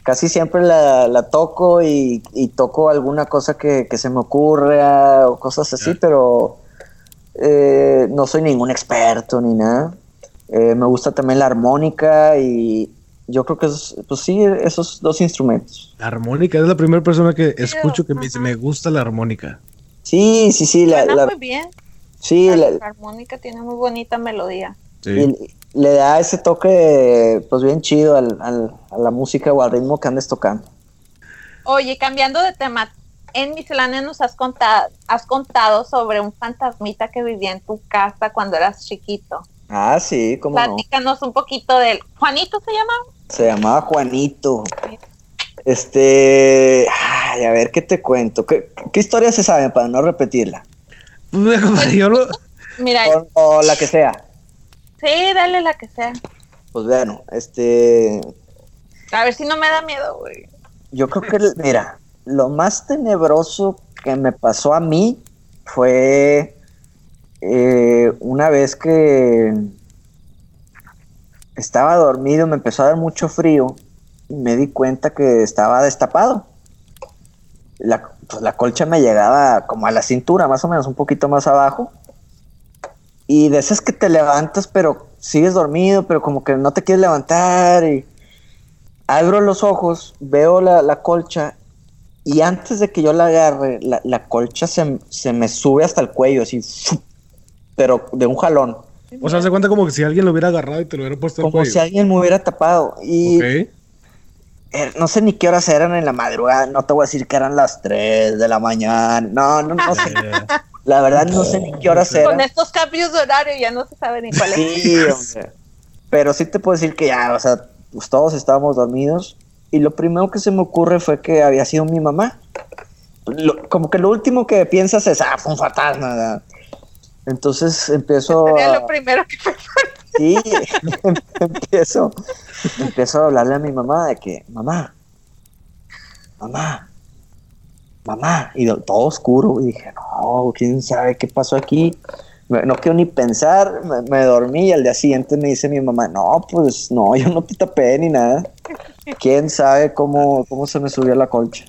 Casi siempre la, toco y, toco alguna cosa que, se me ocurre o cosas así, pero eh, no soy ningún experto ni nada. me gusta también la armónica y yo creo que es, pues sí, esos dos instrumentos. La armónica es la primera persona que escucho que me dice, me gusta la armónica. Sí, sí, sí. La, muy bien. Sí, la, armónica tiene muy bonita melodía. Y le da ese toque, pues bien chido al, a la música o al ritmo que andes tocando. Oye, cambiando de tema, en Miscelánea nos has contado, has contado sobre un fantasmita que vivía en tu casa cuando eras chiquito. Ah, sí, como Platícanos un poquito de él. ¿Juanito se llamaba? Se llamaba Juanito. Este, ay, a ver, ¿qué te cuento? ¿Qué, ¿Qué historia se sabe para no repetirla? Mira. O, la que sea. Sí, dale la que sea. Pues bueno, este. A ver si no me da miedo, güey. Yo creo que, mira, lo más tenebroso que me pasó a mí fue eh, una vez que estaba dormido, me empezó a dar mucho frío y me di cuenta que estaba destapado. La, pues la colcha me llegaba como a la cintura, más o menos, un poquito más abajo. Y de esas que te levantas, pero sigues dormido, pero como que no te quieres levantar. Y abro los ojos, veo la, colcha y antes de que yo la agarre, la, colcha se, me sube hasta el cuello, así, pero de un jalón. O sea, se cuenta como que si alguien lo hubiera agarrado y te lo hubiera puesto Como si alguien me hubiera tapado. Y eh, no sé ni qué horas eran en la madrugada. No te voy a decir que eran las 3 de la mañana. No, no, no sé. La verdad no sé ni qué horas eran. Con estos cambios de horario ya no se sabe ni cuál es. Sí, hombre. Pero sí te puedo decir que ya, o sea, pues todos estábamos dormidos. Y lo primero que se me ocurre fue que había sido mi mamá. como que lo último que piensas es, ah, fue un fantasma. Entonces empiezo. Sería lo primero que Sí, empiezo, empiezo a hablarle a mi mamá de que, mamá, mamá, mamá, y todo oscuro. Y dije, no, quién sabe qué pasó aquí. No quiero ni pensar, me, dormí y al día siguiente me dice mi mamá, no, pues no, yo no te tapé ni nada. Quién sabe cómo, cómo se me subió la colcha.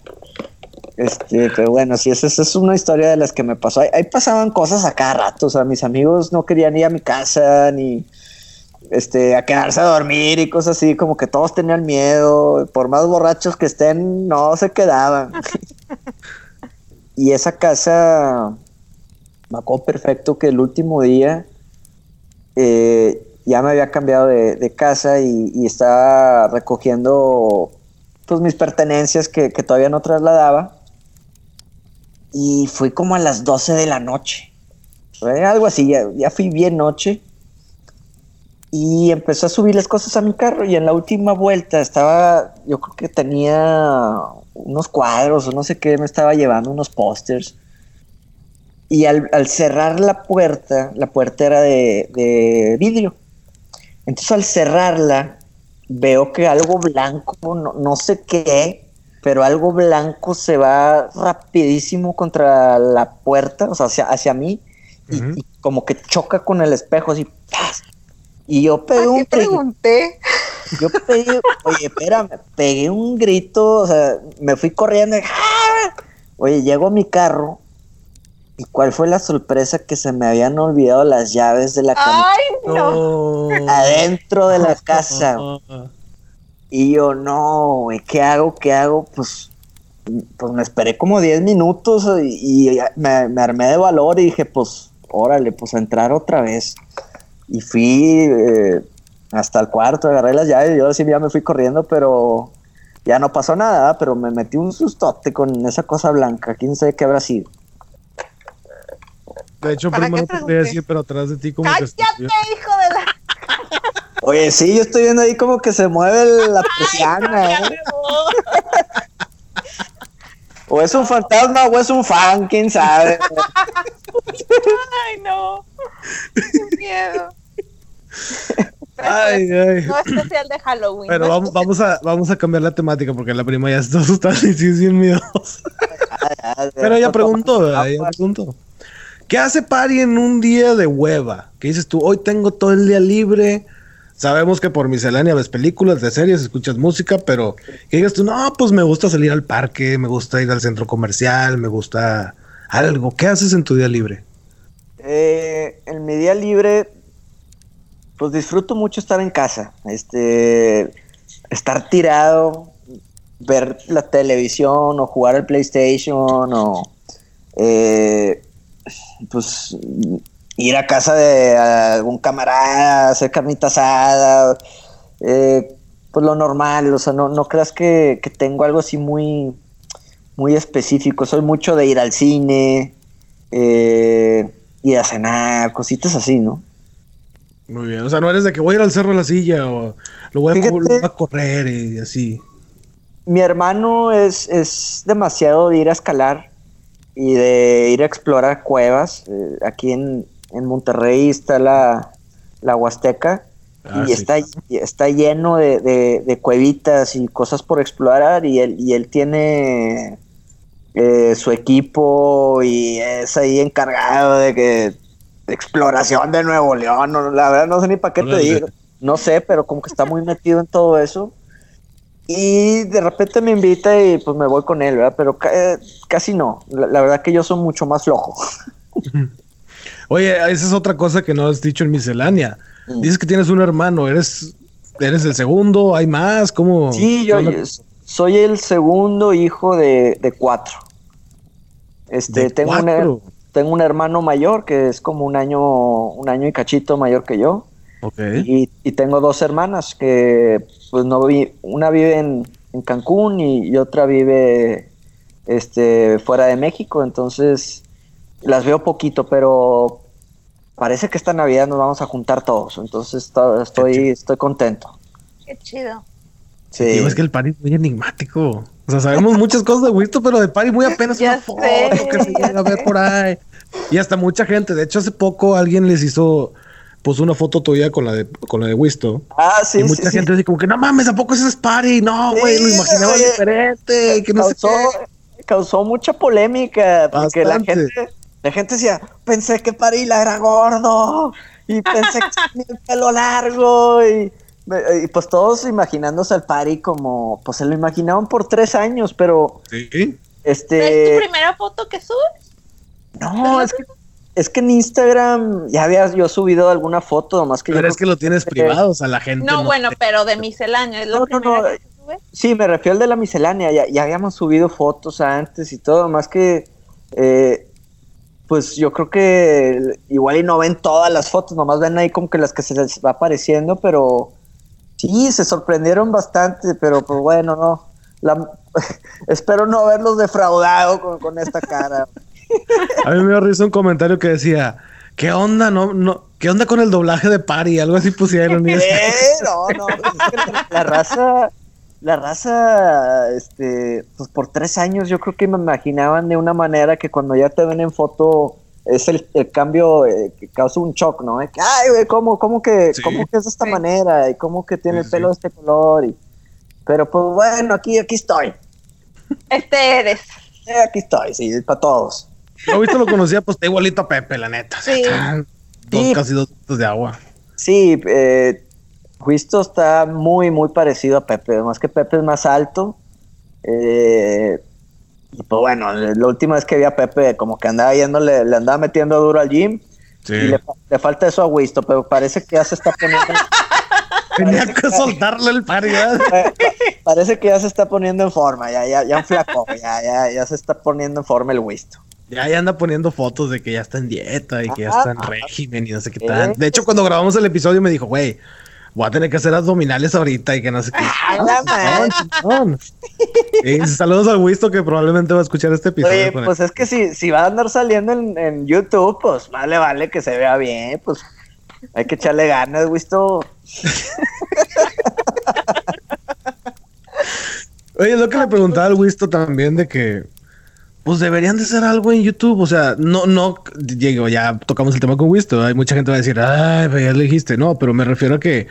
Este, pero bueno, sí, esa, es una historia de las que me pasó. Ahí, pasaban cosas a cada rato, o sea, mis amigos no querían ir a mi casa ni este, a quedarse a dormir y cosas así, como que todos tenían miedo, por más borrachos que estén, no se quedaban. y esa casa, me acuerdo perfecto que el último día eh, ya me había cambiado de, casa y, estaba recogiendo pues mis pertenencias que, que todavía no trasladaba y fui como a las 12 de la noche. algo así, ya, fui bien noche. Y empezó a subir las cosas a mi carro y en la última vuelta estaba, yo creo que tenía unos cuadros o no sé qué, me estaba llevando unos pósters. Y al, cerrar la puerta, la puerta era de, de, vidrio. Entonces al cerrarla, veo que algo blanco, no, no sé qué, pero algo blanco se va rapidísimo contra la puerta, o sea, hacia, hacia mí, y, como que choca con el espejo, así, y yo pegué un pregunté? Yo pegué, oye, espérame, pegué un grito, o sea, me fui corriendo, ¡ah! oye, llego a mi carro, ¿Y cuál fue la sorpresa que se me habían olvidado las llaves de la casa? ¡Ay, no! Adentro de la casa. Y yo, no, ¿qué hago? ¿Qué hago? Pues, pues me esperé como 10 minutos y, me, armé de valor y dije, pues, órale, pues a entrar otra vez. Y fui eh, hasta el cuarto, agarré las llaves y yo sí ya me fui corriendo, pero ya no pasó nada, pero me metí un sustote con esa cosa blanca, quién sabe qué habrá sido. De hecho, primero te voy a decir, pero atrás de ti como ¡Cállate, hijo de la... Oye, sí, yo estoy viendo ahí como que se mueve la persiana. ¿eh? o es un fantasma o es un fan, quién sabe. Ay, no. Qué miedo. Ay, ay. No especial de Halloween. Pero vamos, vamos, a, vamos a cambiar la temática porque la prima ya está asustada y sí, sin miedo. Pero ella preguntó, ella preguntó. ¿Qué hace Pari en un día de hueva? ¿Qué dices tú? Hoy tengo todo el día libre Sabemos que por miscelánea ves películas, de series, escuchas música, pero que digas tú, no, pues me gusta salir al parque, me gusta ir al centro comercial, me gusta algo. ¿Qué haces en tu día libre? Eh, en mi día libre, pues disfruto mucho estar en casa, este, estar tirado, ver la televisión o jugar al PlayStation o, eh, pues ir a casa de algún camarada, hacer carnita asada, eh, pues lo normal, o sea, no, no creas que, tengo algo así muy, muy específico, soy mucho de ir al cine, eh, ir a cenar, cositas así, ¿no? Muy bien, o sea, no eres de que voy a ir al cerro de la silla o lo voy a, correr y así. Mi hermano es, es demasiado de ir a escalar y de ir a explorar cuevas. Eh, aquí en, en Monterrey está la, la Huasteca ah, y está, está lleno de, cuevitas y cosas por explorar y él, y él tiene eh, su equipo y es ahí encargado de que exploración de Nuevo León, la verdad no sé ni para qué te digo, no sé, pero como que está muy metido en todo eso Y de repente me invita y pues me voy con él, ¿verdad? Pero eh, casi no. La, verdad que yo soy mucho más flojo. Oye, esa es otra cosa que no has dicho en miscelánea. Mm. Dices que tienes un hermano, eres, eres el segundo, hay más, ¿cómo? Sí, yo soy el segundo hijo de, cuatro. Este, tengo, Un, tengo un hermano mayor que es como un año, un año y cachito mayor que yo. Y, tengo dos hermanas que, pues, no vi, una vive en, Cancún y, otra vive este, fuera de México. Entonces, las veo poquito, pero parece que esta Navidad nos vamos a juntar todos. Entonces, estoy, estoy contento. Qué chido. Sí. es que el Pari es muy enigmático. O sea, sabemos muchas cosas de Wisto, pero de Pari muy apenas una foto que se llega a ver por ahí. Y hasta mucha gente. De hecho, hace poco alguien les hizo puso una foto tuya con la de con la de Wisto. Ah, sí. Y mucha gente dice como que no mames, ¿a poco ese es Pari? No, güey, lo imaginaba diferente. Que no causó, causó mucha polémica. Porque la gente, la gente decía, pensé que Parila era gordo. Y pensé que tenía el pelo largo. Y, y, pues todos imaginándose al Pari como, pues se lo imaginaban por tres años, pero. Sí. Este. ¿Es tu primera foto que subes? No, es que es que en Instagram ya había yo subido alguna foto, más que Pero es que lo tienes privado, o sea, la gente. No, bueno, pero de miscelánea, ¿es lo no, no, Sí, me refiero al de la miscelánea, ya, ya habíamos subido fotos antes y todo, más que. Eh, pues yo creo que igual y no ven todas las fotos, nomás ven ahí como que las que se les va apareciendo, pero sí, se sorprendieron bastante, pero pues bueno, no. La, espero no haberlos defraudado con, con esta cara. A mí me dio risa un comentario que decía, ¿qué onda? No, no, ¿qué onda con el doblaje de Pari? Algo así pusieron. ¿Eh? No, no, pues la raza, la raza, este, pues por tres años yo creo que me imaginaban de una manera que cuando ya te ven en foto es el, cambio eh, que causa un shock, ¿no? Que, ay, güey, ¿cómo, cómo, que, ¿cómo que es de esta manera? ¿Y cómo que tiene el pelo de este color? Y, pero pues bueno, aquí, aquí estoy. Este eres. Eh, aquí estoy, sí, para todos. Yo visto lo conocía, pues está igualito a Pepe, la neta. sí. casi dos litros de agua. Sí, eh, Juisto está muy, muy parecido a Pepe. Además que Pepe es más alto. Eh, y pues bueno, la última vez que vi a Pepe, como que andaba yéndole, le andaba metiendo duro al gym. Sí. Y le, falta eso a Wisto, pero parece que ya se está poniendo. Tenía que soltarle el par, Parece que ya se está poniendo en forma, ya, ya, ya flaco, ya, ya, ya se está poniendo en forma el Wisto. Ya, ya anda poniendo fotos de que ya está en dieta y que ya está en régimen y no sé qué tal. De hecho, cuando grabamos el episodio me dijo, güey, voy a tener que hacer abdominales ahorita y que no sé qué. y saludos al Wisto que probablemente va a escuchar este episodio. Oye, pues es que si, si va a andar saliendo en, YouTube, pues vale, vale que se vea bien, pues hay que echarle ganas, Wisto. Oye, es lo que le preguntaba al Wisto también de que pues deberían de ser algo en YouTube. O sea, no, no, Diego, ya tocamos el tema con Wisto. Hay mucha gente que va a decir, ay, pues ya le dijiste. No, pero me refiero a que,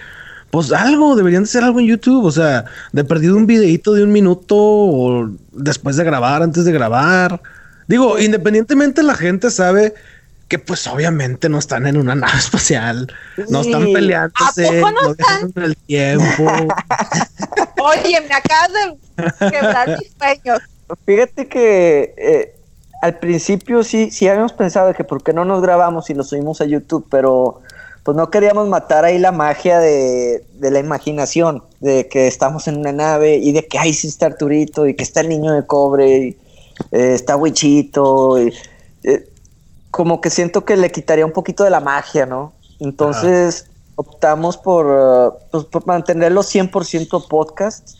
pues algo, deberían de ser algo en YouTube. O sea, de perdido un videito de un minuto o después de grabar, antes de grabar. Digo, independientemente la gente sabe que pues obviamente no están en una nave espacial, no están peleándose, no, no están? el tiempo. Oye, me acabas de quebrar mis sueños. Fíjate que eh, al principio sí, sí habíamos pensado que por qué no nos grabamos y lo subimos a YouTube, pero pues no queríamos matar ahí la magia de, la imaginación, de que estamos en una nave y de que ahí sí está Arturito y que está el niño de cobre, y, eh, está Wichito. Y, eh, como que siento que le quitaría un poquito de la magia, ¿no? Entonces optamos por, pues, por mantenerlo 100% podcast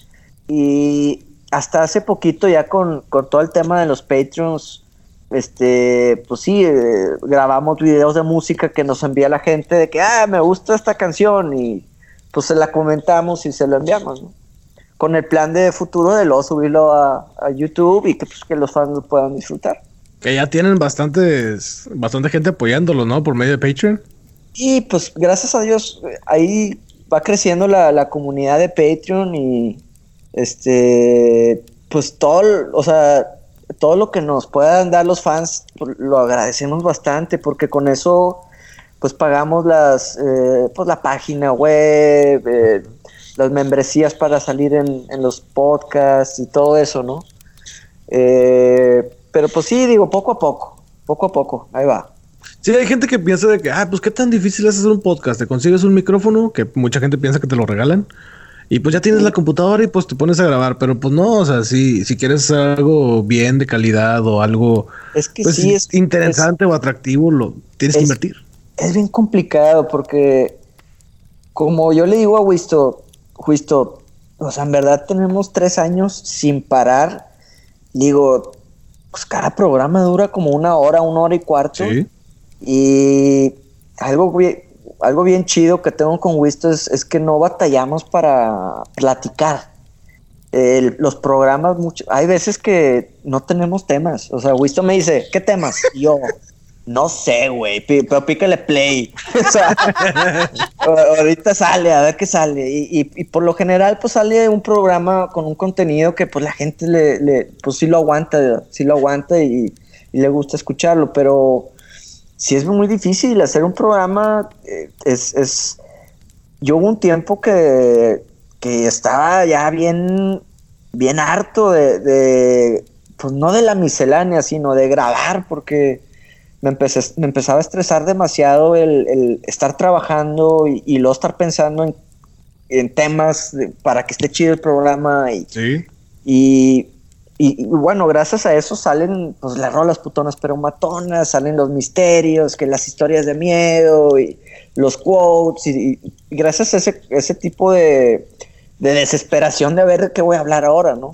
y hasta hace poquito ya con, todo el tema de los Patreons, este, pues sí, eh, grabamos videos de música que nos envía la gente de que, ah, me gusta esta canción y pues se la comentamos y se lo enviamos, ¿no? Con el plan de futuro de luego subirlo a, YouTube y que, pues, que los fans lo puedan disfrutar. Que ya tienen bastantes, bastante gente apoyándolo, ¿no? Por medio de Patreon. Y pues gracias a Dios, ahí va creciendo la, la comunidad de Patreon y este, pues todo, o sea, todo lo que nos puedan dar los fans, pues, lo agradecemos bastante porque con eso, pues pagamos las, eh, pues la página web, eh, las membresías para salir en, los podcasts y todo eso, ¿no? Eh, pero pues sí, digo, poco a poco, poco a poco, ahí va. Sí, hay gente que piensa de que, ah, pues qué tan difícil es hacer un podcast. Te consigues un micrófono, que mucha gente piensa que te lo regalan, y pues ya tienes la computadora y pues te pones a grabar. Pero pues no, o sea, si, si quieres algo bien de calidad o algo es que pues, sí, es, interesante o atractivo, lo tienes que invertir. Es bien complicado porque, como yo le digo a Wisto, Wisto, o sea, en verdad tenemos tres años sin parar. Digo, pues cada programa dura como una hora, una hora y cuarto. Sí y algo bien, algo bien chido que tengo con Wisto es, que no batallamos para platicar. los programas, mucho, hay veces que no tenemos temas. O sea, Wisto me dice, ¿qué temas? Y yo, no sé, güey, pero pícale play. o sea, ahorita sale, a ver qué sale. Y, por lo general, pues sale un programa con un contenido que pues la gente le, pues sí lo aguanta, sí lo aguanta y, y le gusta escucharlo, pero si es muy difícil hacer un programa. Eh, es, es, yo hubo un tiempo que, que estaba ya bien, bien harto de, pues no de la miscelánea, sino de grabar, porque me, empecé, me empezaba a estresar demasiado el, estar trabajando y, luego estar pensando en, en temas para que esté chido el programa. Y, ¿Sí? y y, bueno, gracias a eso salen pues las rolas putonas pero matonas, salen los misterios, que las historias de miedo y los quotes y, gracias a ese, ese tipo de, desesperación de ver de qué voy a hablar ahora, ¿no?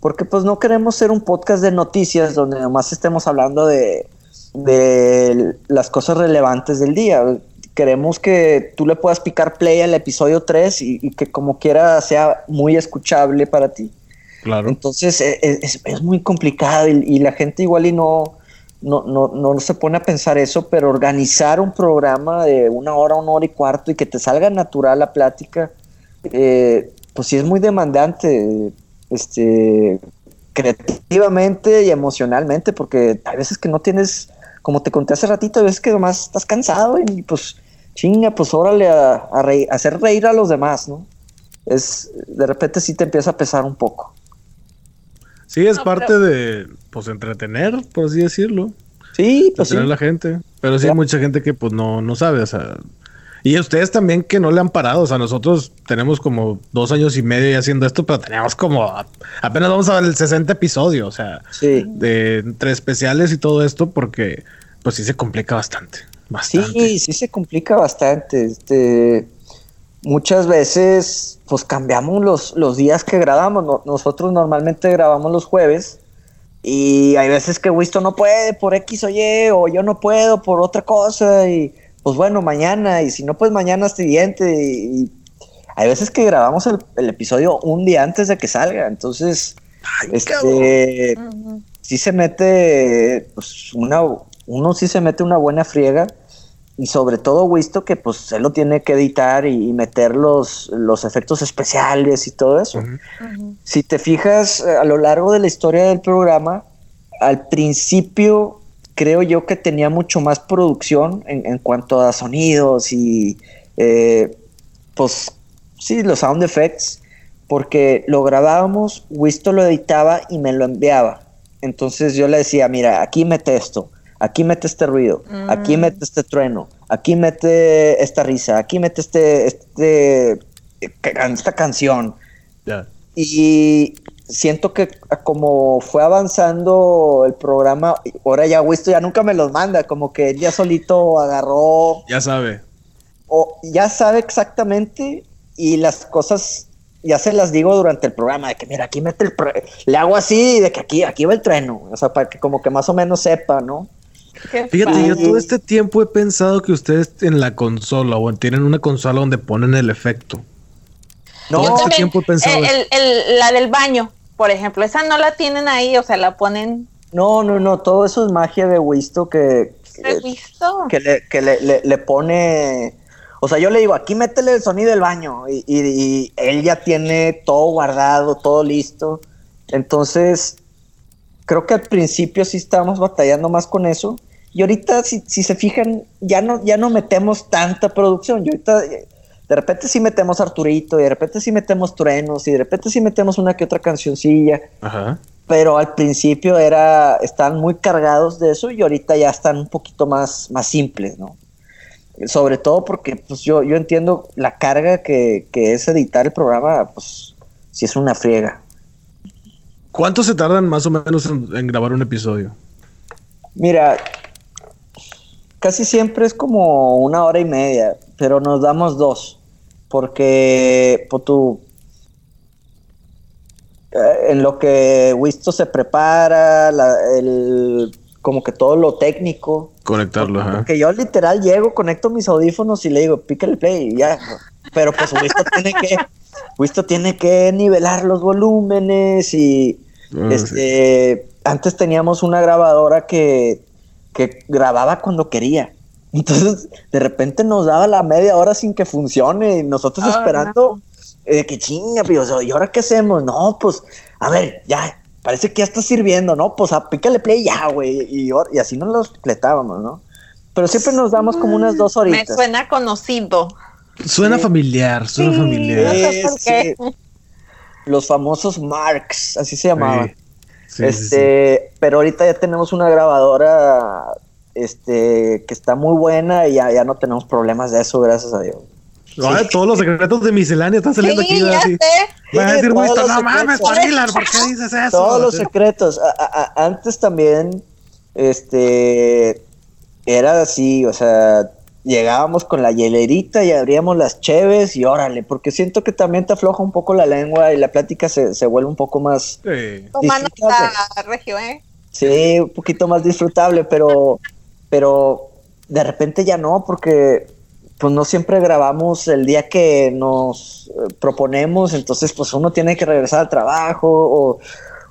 Porque pues no queremos ser un podcast de noticias donde nomás estemos hablando de, de las cosas relevantes del día. Queremos que tú le puedas picar play al episodio 3 y, y que como quiera sea muy escuchable para ti. Entonces e, e, es, muy complicado y, la gente igual y no, no, no, no, se pone a pensar eso, pero organizar un programa de una hora, una hora y cuarto y que te salga natural la plática, eh, pues sí es muy demandante, este, creativamente y emocionalmente, porque hay veces que no tienes, como te conté hace ratito, hay veces que nomás estás cansado y pues chinga, pues órale a, a hacer reír a los demás, ¿no? Es, de repente sí te empieza a pesar un poco. Sí, es parte de, pues, entretener, por así decirlo. Sí, pues Entretener a la gente. Pero sí hay mucha gente que, pues, no, no sabe, o sea... Y ustedes también que no le han parado, o sea, nosotros tenemos como dos años y medio haciendo esto, pero tenemos como, apenas vamos a ver el 60 episodio, o sea, de entre especiales y todo esto, porque pues sí se complica bastante. bastante. Sí, sí se complica bastante. Este, muchas veces pues cambiamos los, los días que grabamos. nosotros normalmente grabamos los jueves y hay veces que Wisto no puede por X o Y o yo no puedo por otra cosa y pues bueno, mañana y si no pues mañana siguiente y, hay veces que grabamos el, episodio un día antes de que salga, entonces este, sí se mete pues una uno sí se mete una buena friega y sobre todo visto que pues él lo tiene que editar y, meter los, los, efectos especiales y todo eso. Si te fijas eh, a lo largo de la historia del programa, al principio creo yo que tenía mucho más producción en, cuanto a sonidos y eh, pues sí, los sound effects, porque lo grabábamos, Wisto lo editaba y me lo enviaba. Entonces yo le decía, mira, aquí mete esto, aquí mete este ruido, aquí mm. mete este trueno, aquí mete esta risa, aquí mete este, este, esta canción. Y siento que como fue avanzando el programa, ahora ya Wisto ya nunca me los manda, como que él ya solito agarró. Ya sabe. O ya sabe exactamente y las cosas ya se las digo durante el programa, de que mira, aquí mete el... Le hago así, de que aquí, aquí va el trueno, o sea, para que como que más o menos sepa, ¿no? Fíjate, yo todo este tiempo he pensado que ustedes en la consola o tienen una consola donde ponen el efecto. No, todo este tiempo he pensado la del baño, por ejemplo, esa no la tienen ahí, o sea, la ponen. No, no, no, todo eso es magia de Wisto que, que, le, que le, pone. O sea, yo le digo, aquí métele el sonido del baño y, y él ya tiene todo guardado, todo listo. Entonces, creo que al principio sí estábamos batallando más con eso. Y ahorita, si, se fijan, ya no, ya no metemos tanta producción. Y ahorita, de de repente sí metemos Arturito, y de repente sí metemos Truenos, y de repente sí metemos una que otra cancioncilla. Ajá. Pero al principio era, están muy cargados de eso y ahorita ya están un poquito más, más simples, ¿no? Sobre todo porque pues yo, yo entiendo la carga que, que es editar el programa, pues si es una friega. ¿Cuánto se tardan más o menos en, grabar un episodio? Mira, casi siempre es como una hora y media, pero nos damos dos, porque por pues, tu, eh, en lo que Wisto se prepara, el, como que todo lo técnico. Conectarlo, ajá. Que yo literal llego, conecto mis audífonos y le digo, pícale play y ya. Pero pues Wisto tiene que esto tiene que nivelar los volúmenes y ah, este antes teníamos una grabadora que, grababa cuando quería. Entonces, de repente nos daba la media hora sin que funcione y nosotros ah, esperando eh, que chinga, ¿y ahora qué hacemos? No, pues, a ver, ya, parece que ya está sirviendo, ¿no? Pues a pícale play ya, güey. Y, y, así nos los completábamos, ¿no? Pero siempre nos damos como unas dos horitas. Me suena conocido. Suena familiar, suena familiar. Los famosos Marks, así se llamaban. Este, pero ahorita ya tenemos una grabadora este que está muy buena y ya, no tenemos problemas de eso, gracias a Dios. todos los secretos de miscelánea están saliendo aquí. Así. a decir, no mames, ¿por qué dices eso? Todos los secretos. antes también, este, era así, o sea, llegábamos con la hielerita y abríamos las cheves y órale, porque siento que también te afloja un poco la lengua y la plática se, se vuelve un poco más... Sí. regio, ¿eh? Sí, un poquito más disfrutable, pero, pero de repente ya no, porque pues no siempre grabamos el día que nos eh, proponemos, entonces pues uno tiene que regresar al trabajo o,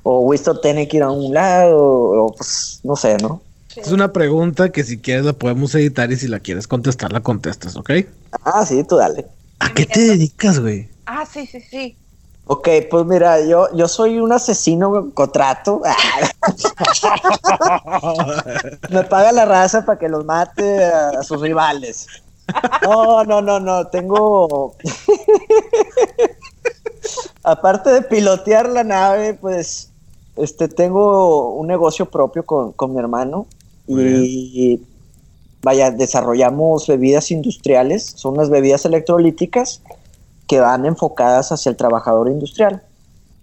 o Winston tiene que ir a un lado, o pues no sé, ¿no? Es una pregunta que si quieres la podemos editar y si la quieres contestar, la contestas, ¿ok? Ah, sí, tú dale. ¿A qué te dedicas, güey? Ah, sí, sí, sí. Ok, pues mira, yo, yo soy un asesino contrato. Me paga la raza para que los mate a, sus rivales. No, no, no, no. Tengo. Aparte de pilotear la nave, pues este tengo un negocio propio con, con mi hermano y vaya, desarrollamos bebidas industriales, son unas bebidas electrolíticas que van enfocadas hacia el trabajador industrial.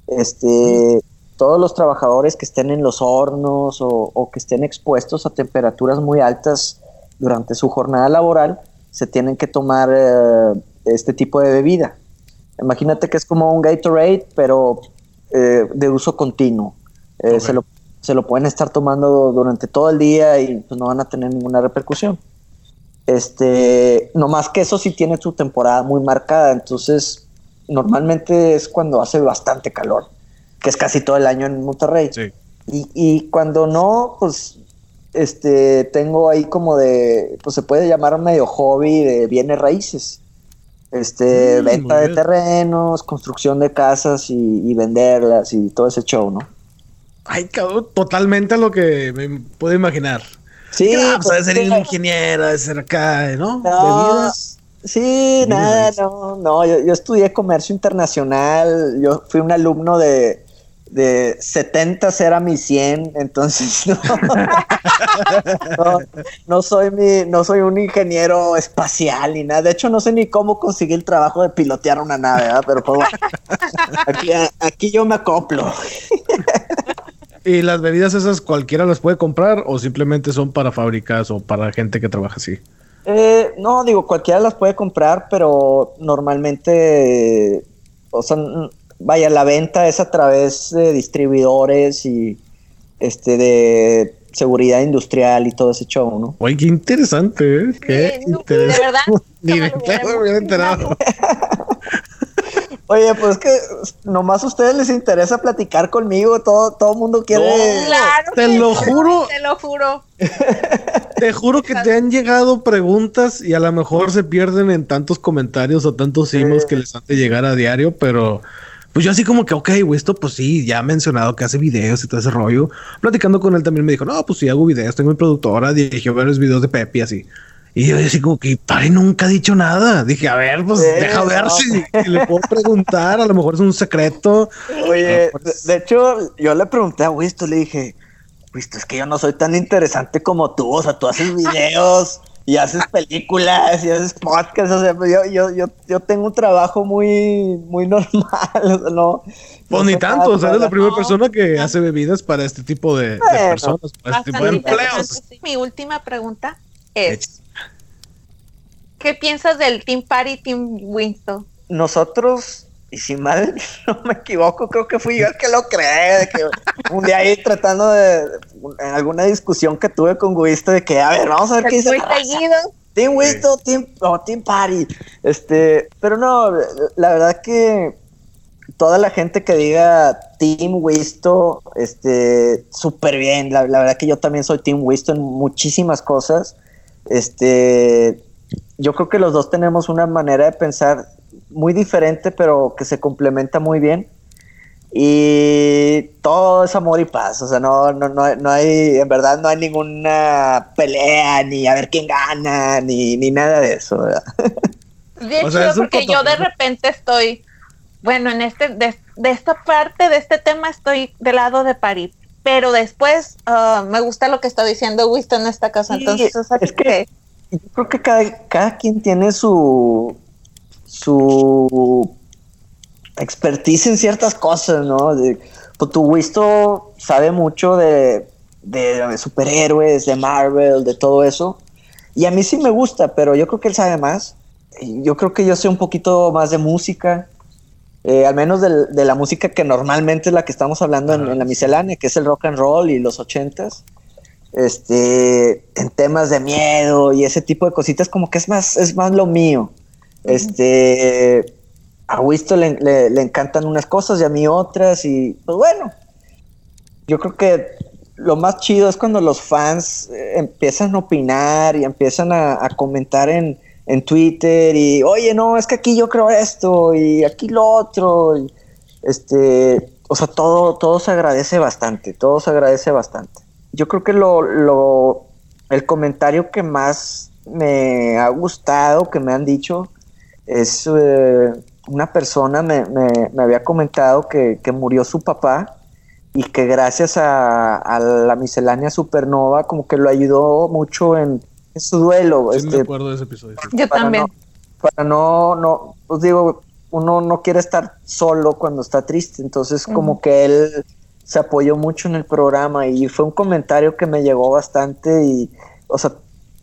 Este, todos los trabajadores que estén en los hornos o, que estén expuestos a temperaturas muy altas durante su jornada laboral, se tienen que tomar eh, este tipo de bebida. Imagínate que es como un Gatorade, pero eh, de uso continuo. Eh, se lo se lo pueden estar tomando durante todo el día y pues no van a tener ninguna repercusión. Este, no más que eso sí tiene su temporada muy marcada, entonces normalmente es cuando hace bastante calor, que es casi todo el año en Monterrey. Y, cuando no, pues este, tengo ahí como de, pues se puede llamar medio hobby de bienes raíces. Este, mm, venta de terrenos, construcción de casas y, y venderlas y todo ese show, ¿no? Ay, cabrón, totalmente lo que me puedo imaginar. Sí, pues, pues ser ingeniero, de ser acá, ¿no? no Sí, nada, no, no, yo, yo, estudié comercio internacional, yo fui un alumno de, de 70 era mi 100, entonces no, no, soy mi, no soy un ingeniero espacial ni nada, de hecho no sé ni cómo conseguí el trabajo de pilotear una nave, ¿verdad? pero pues bueno, aquí, aquí yo me acoplo. ¿Y las bebidas esas cualquiera las puede comprar o simplemente son para fábricas o para gente que trabaja así? Eh, no, digo, cualquiera las puede comprar, pero normalmente, o sea, vaya, la venta es a través de distribuidores y este de seguridad industrial y todo ese show, ¿no? Oye, qué interesante, ¿eh? Qué interesante. De verdad. Ni Oye, pues que nomás a ustedes les interesa platicar conmigo, todo todo mundo quiere. claro te lo juro. Te lo juro. Te juro que te han llegado preguntas y a lo mejor se pierden en tantos comentarios o tantos emails que les han de llegar a diario, pero pues yo así como que, ok, güey, esto pues sí, ya ha mencionado que hace videos y todo ese rollo. Platicando con él también me dijo, no, pues sí hago videos, tengo mi productora, dirigió varios videos de Pepe así. Y yo así como que Pari nunca ha dicho nada. Dije, a ver, pues deja ver si, le puedo preguntar, a lo mejor es un secreto. Oye, de, hecho, yo le pregunté a Wisto, le dije, Wisto, es que yo no soy tan interesante como tú, o sea, tú haces videos y haces películas y haces podcasts, o sea, pues, yo, yo, yo, yo tengo un trabajo muy, muy normal, o sea, no. Pues ni tanto, o sea, eres la primera persona que hace bebidas para este tipo de, personas, para este tipo de empleos. Mi última pregunta es, ¿qué piensas del Team Party Team Winston? Nosotros y si mal no me equivoco, creo que fui yo el que lo creé, de que un día ahí tratando de, en alguna discusión que tuve con Wisto de que, a ver, vamos a ver qué dice. Team Wisto, Team, Team Party. Este, pero no, la verdad que toda la gente que diga Team Wisto, este, súper bien. La, la, verdad que yo también soy Team Wisto en muchísimas cosas. Este, yo creo que los dos tenemos una manera de pensar muy diferente, pero que se complementa muy bien. Y todo es amor y paz. O sea, no, no, no, no hay, en verdad no hay ninguna pelea, ni a ver quién gana, ni, ni nada de eso. De hecho, porque yo de repente estoy, bueno, en este, de, esta parte de este tema estoy del lado de París. Pero después ah, me gusta lo que está diciendo Winston en esta casa. entonces, es que, yo creo que cada, cada quien tiene su, su expertise en ciertas cosas, ¿no? De, pues tu Wisto sabe mucho de, de, superhéroes, de Marvel, de todo eso. Y a mí sí me gusta, pero yo creo que él sabe más. Yo creo que yo sé un poquito más de música, eh, al menos de, la música que normalmente es la que estamos hablando en, en, la miscelánea, que es el rock and roll y los ochentas. Este, en temas de miedo y ese tipo de cositas, como que es más, es más lo mío. Este, a Wisto le, encantan unas cosas y a mí otras y pues bueno, yo creo que lo más chido es cuando los fans eh, empiezan a opinar y empiezan a, comentar en, Twitter y oye no es que aquí yo creo esto y aquí lo otro este o sea todo todo se agradece bastante todo se agradece bastante yo creo que lo, lo el comentario que más me ha gustado que me han dicho es eh, una persona me, me, había comentado que, murió su papá y que gracias a, la miscelánea supernova como que lo ayudó mucho en, su duelo. Sí, me este, acuerdo de ese episodio. Yo también. para no, no, pues digo, uno no quiere estar solo cuando está triste, entonces como que él se apoyó mucho en el programa y fue un comentario que me llegó bastante y, o sea,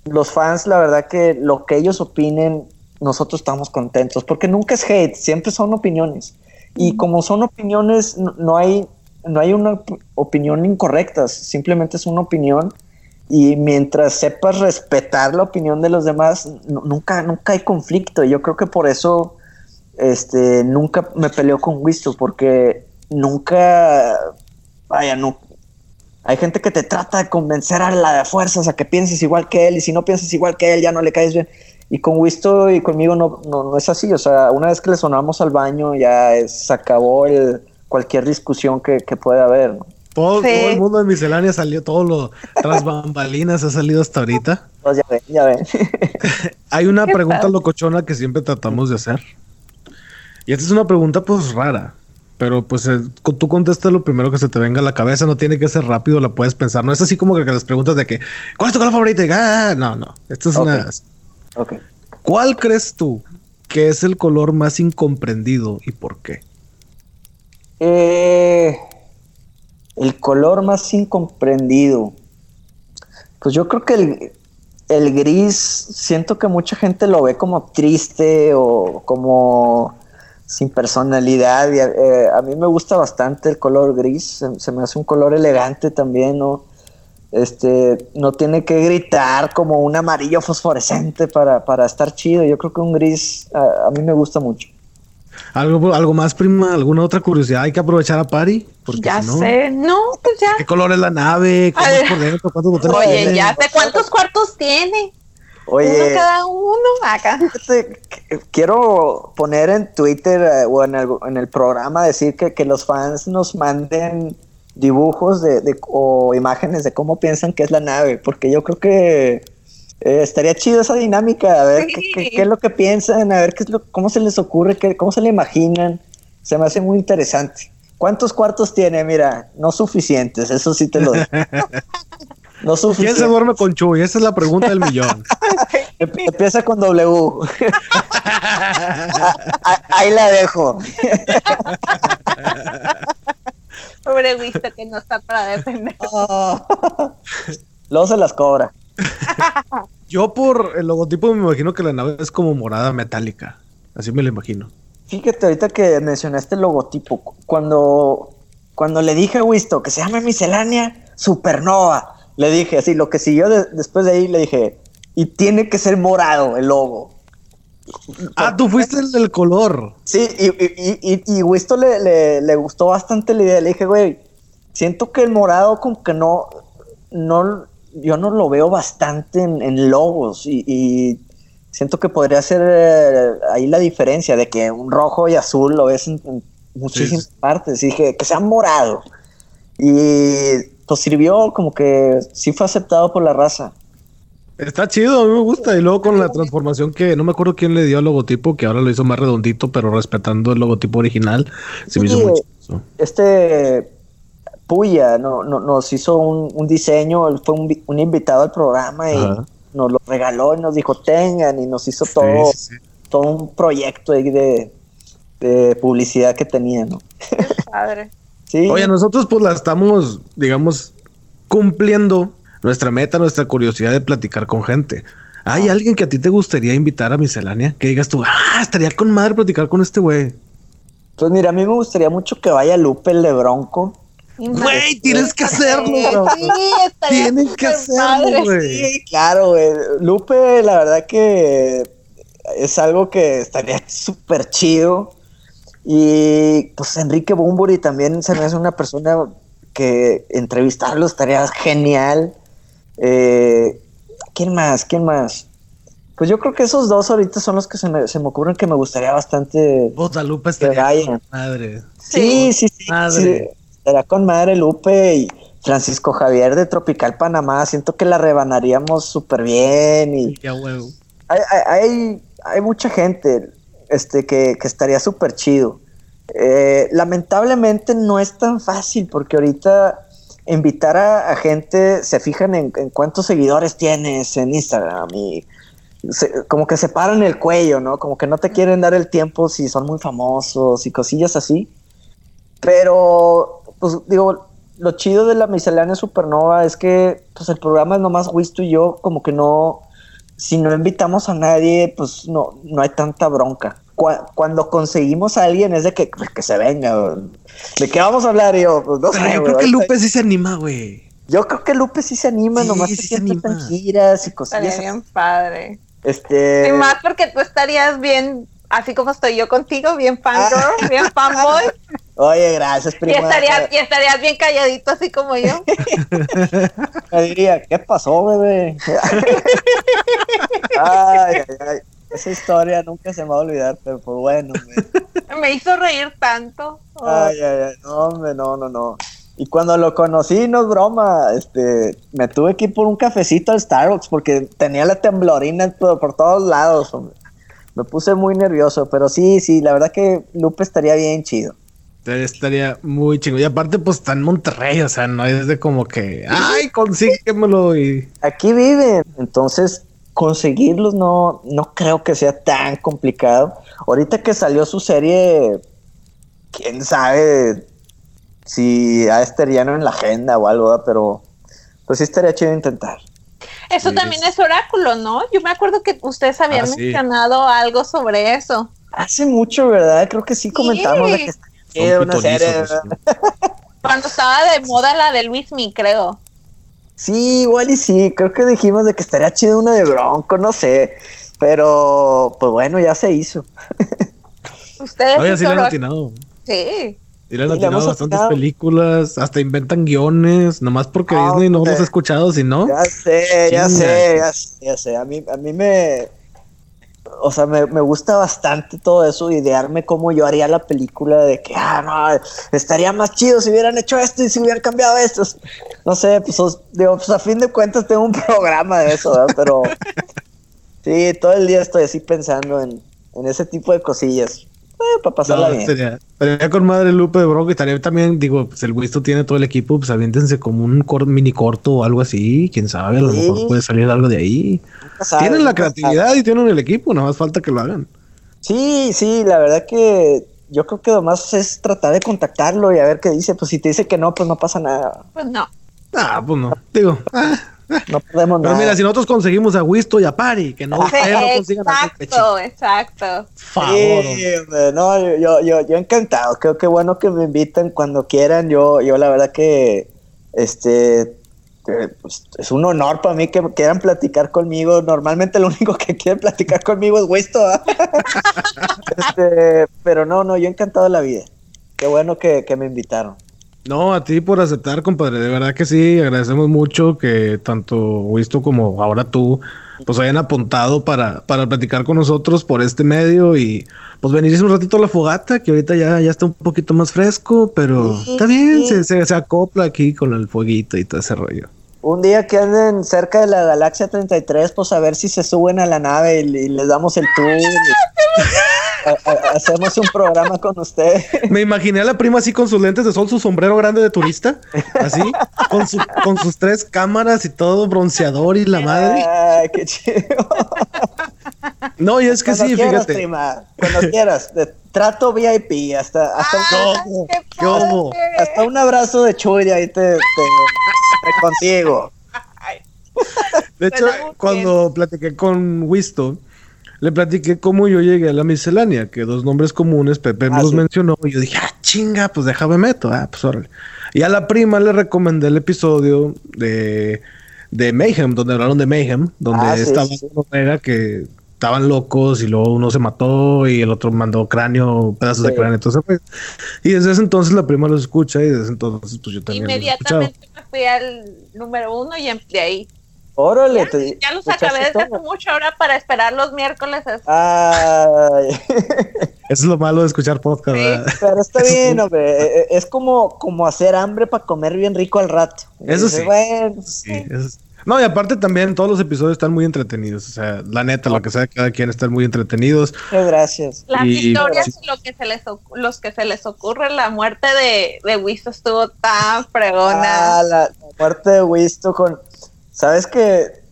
los fans, la verdad que lo que ellos opinen nosotros estamos contentos, porque nunca es hate, siempre son opiniones. Y como son opiniones, no, hay, no hay una opinión incorrecta, simplemente es una opinión. Y mientras sepas respetar la opinión de los demás, nunca, nunca hay conflicto. Yo creo que por eso este, nunca me peleo con Wisto, porque nunca, vaya, no. Hay gente que te trata de convencer a la de fuerzas a que pienses igual que él, y si no piensas igual que él, ya no le caes bien. Y con Wisto y conmigo no, no, es así. O sea, una vez que le sonamos al baño, ya se acabó el, cualquier discusión que, que pueda haber. Todo, el mundo de miscelánea salió, todo lo tras bambalinas ha salido hasta ahorita. Pues ya ven, ya ven. Hay una pregunta locochona que siempre tratamos de hacer. Y esta es una pregunta pues rara. Pero pues eh, tú contestas lo primero que se te venga a la cabeza, no tiene que ser rápido, la puedes pensar. No es así como que, las preguntas de que, ¿cuál es tu color favorito? ah, no, no. Esto es una ¿Cuál crees tú que es el color más incomprendido y por qué? Eh, el color más incomprendido. Pues yo creo que el, gris, siento que mucha gente lo ve como triste o como sin personalidad. Y, eh, a mí me gusta bastante el color gris, se, se, me hace un color elegante también, ¿no? este, no tiene que gritar como un amarillo fosforescente para, para estar chido. Yo creo que un gris a, mí me gusta mucho. ¿Algo, ¿Algo más, prima? ¿Alguna otra curiosidad? Hay que aproechar a Pari. ya sé, no, pues ya. ¿Qué color es la nave? ¿Cómo es por dentro? ¿Cuántos botones Oye, ya sé cuántos cuartos tiene. Oye, uno cada uno acá. quiero poner en Twitter eh, o en el, en el programa decir que, que los fans nos manden dibujos de, o imágenes de cómo piensan que es la nave, porque yo creo que Eh, estaría chido esa dinámica, a ver qué, es lo que piensan, a ver qué es lo, cómo se les ocurre, qué, cómo se le imaginan. Se me hace muy interesante. ¿Cuántos cuartos tiene? Mira, no suficientes, eso sí te lo digo. No ¿Quién se duerme con Chuy? Esa es la pregunta del millón. Empieza con W. Ahí la dejo. Pobre visto que no está para defender. luego se las cobra. Yo por el logotipo me imagino que la nave es como morada metálica. Así me lo imagino. Fíjate, ahorita que mencionaste el logotipo, cuando, cuando le dije a Wisto que se llama miscelánea supernova, le dije así, lo que siguió después de ahí, le dije, y tiene que ser morado el logo. Ah, tú fuiste el del color. Sí, y, y, y, Wisto le, le, gustó bastante la idea. Le dije, güey, siento que el morado como que no, no, yo no lo veo bastante en, logos y, siento que podría ser eh, ahí la diferencia de que un rojo y azul lo ves en, muchísimas partes y dije que sea morado y pues sirvió como que sí fue aceptado por la raza. Está chido, a mí me gusta. Y luego con la transformación que no me acuerdo quién le dio al logotipo, que ahora lo hizo más redondito, pero respetando el logotipo original, se me hizo muy chido. Este Puya no, no, nos hizo un, diseño, él fue un, invitado al programa y nos lo regaló y nos dijo tengan y nos hizo todo, todo un proyecto de, de publicidad que tenía, ¿no? padre. Sí. Oye, nosotros pues la estamos, digamos, cumpliendo nuestra meta, nuestra curiosidad de platicar con gente. ¿Hay ah. alguien que a ti te gustaría invitar a miscelánea? Que digas tú, ah, estaría con madre platicar con este güey. Pues mira, a mí me gustaría mucho que vaya Lupe el de Bronco. Güey, tienes que hacerlo. Sí, tienes que hacerlo, güey. Sí, claro, güey. Lupe, la verdad que es algo que estaría súper chido. Y pues Enrique Bumburi también se me hace una persona que entrevistarlo estaría genial. Eh, ¿Quién más? ¿Quién más? Pues yo creo que esos dos ahorita son los que se me, se me ocurren que me gustaría bastante. Lupe estaría madre. Sí, sí, sí. Madre. sí era con Madre Lupe y Francisco Javier de Tropical Panamá. Siento que la rebanaríamos súper bien. Y huevo. Hay, hay, mucha gente este, que, estaría súper chido. Eh, lamentablemente no es tan fácil porque ahorita invitar a, gente, se fijan en, cuántos seguidores tienes en Instagram y como que se paran el cuello, ¿no? Como que no te quieren dar el tiempo si son muy famosos y cosillas así. Pero pues digo, lo chido de la miscelánea supernova es que pues el programa es nomás Wisto y yo, como que no, si no invitamos a nadie, pues no, no hay tanta bronca. cuando conseguimos a alguien es de que, pues, que se venga, ¿de qué vamos a hablar? yo, pues no sé, yo creo que Lupe sí se anima, güey. Yo creo que Lupe sí se anima, nomás sí se anima. giras y cosillas. Estaría bien padre. Este... Y más porque tú estarías bien así como estoy yo contigo, bien fangirl, ah. bien fanboy. Oye, gracias, prima. Y estarías, bien calladito, así como yo. Me diría, ¿qué pasó, bebé? ay, ay, ay. Esa historia nunca se me va a olvidar, pero pues bueno. Me, hizo reír tanto. Ay, ay, ay, no, hombre, no, no, no. Y cuando lo conocí, no es broma, este, me tuve que ir por un cafecito al Starbucks porque tenía la temblorina por, por todos lados, hombre me puse muy nervioso, pero sí, sí, la verdad que Lupe estaría bien chido. Estaría muy chingo. Y aparte, pues está en Monterrey, o sea, no es de como que, ay, consíguemelo y. Aquí viven. Entonces, conseguirlos no, no creo que sea tan complicado. Ahorita que salió su serie, quién sabe si a ya no en la agenda o algo, pero pues sí estaría chido intentar. Eso también es oráculo, ¿no? Yo me acuerdo que ustedes habían ah, mencionado algo sobre eso. Hace mucho, ¿verdad? Creo que sí comentamos de que una serie. Cuando estaba de moda la de Luismi, creo. Sí, igual y sí, creo que dijimos de que estaría chido una de Bronco, no sé, pero pues bueno, ya se hizo. Ustedes Oye, sí Sí. Y le han bastantes películas, hasta inventan guiones, nomás porque ah, Disney no los ha escuchado, si no. Ya sé, ya sé, ya sé, A mí, a mí me. O sea, me, gusta bastante todo eso, idearme cómo yo haría la película de que, ah, no, estaría más chido si hubieran hecho esto y si hubieran cambiado esto. No sé, pues, digo, pues a fin de cuentas tengo un programa de eso. Pero sí, todo el día estoy así pensando en, en ese tipo de cosillas. Eh, para pasarla bien. Estaría, con madre Lupe de Bronco y estaría también, digo, pues el Wisto tiene todo el equipo, pues aviéntense como un mini corto o algo así, quién sabe, a lo mejor puede salir algo de ahí. tienen la creatividad y tienen el equipo, nada más falta que lo hagan. Sí, sí, la verdad que yo creo que lo más es tratar de contactarlo y a ver qué dice. Pues si te dice que no, pues no pasa nada. Pues no. Ah, pues no. Digo, ah, no podemos Pero mira, si nosotros conseguimos a Wisto y a Pari, que no, Exacto, exacto. no, yo, yo, yo encantado. Creo que bueno que me inviten cuando quieran. Yo, yo la verdad que este pues, es un honor para mí que quieran platicar conmigo. Normalmente lo único que quieren platicar conmigo es Wisto. este, pero no, no, yo encantado de la vida. Qué bueno que, que me invitaron. No, a ti por aceptar, compadre. De verdad que sí, agradecemos mucho que tanto Wisto como ahora tú pues hayan apuntado para, para platicar con nosotros por este medio y pues venir un ratito a la fogata, que ahorita ya, ya está un poquito más fresco, pero está bien, se, se, se, acopla aquí con el fueguito y todo ese rollo. Un día que anden cerca de la galaxia 33, pues a ver si se suben a la nave y, les damos el tour. hacemos un programa con usted. Me imaginé a la prima así con sus lentes de sol, su sombrero grande de turista, así, con, con sus tres cámaras y todo, bronceador y la madre. Ay, qué chido. No, y es que sí, fíjate. Prima, cuando quieras, trato VIP, hasta, hasta, un, hasta un abrazo de Chuy ahí te contigo. De hecho, cuando platiqué con Wisto, le platiqué cómo yo llegué a la miscelánea, que dos nombres comunes, Pepe ah, los mencionó, y yo dije, ah, chinga, pues déjame meto, ah, pues órale. Y a la prima le recomendé el episodio de, de Mayhem, donde hablaron de Mayhem, donde ah, estaba Omega que estaban locos y luego uno se mató y el otro mandó cráneo, pedazos de cráneo, entonces pues, y desde ese entonces la prima los escucha y desde entonces pues yo también Inmediatamente me fui al número uno y de ahí. Órale, ya, te, ya los acabé desde hace mucho ahora para esperar los miércoles. Ay. Eso es lo malo de escuchar podcast. pero está bien, hombre. E, e, es como, como hacer hambre para comer bien rico al rato. Eso sí. Bueno, sí, eso sí. No, y aparte también todos los episodios están muy entretenidos. O sea, la neta, lo que sea, cada quien están muy entretenidos. Muchas gracias. Las historias y lo que se les los que se les ocurre, la muerte de, de Wisto estuvo tan fregona. Ah, la, muerte de Wisto con. ¿Sabes qué?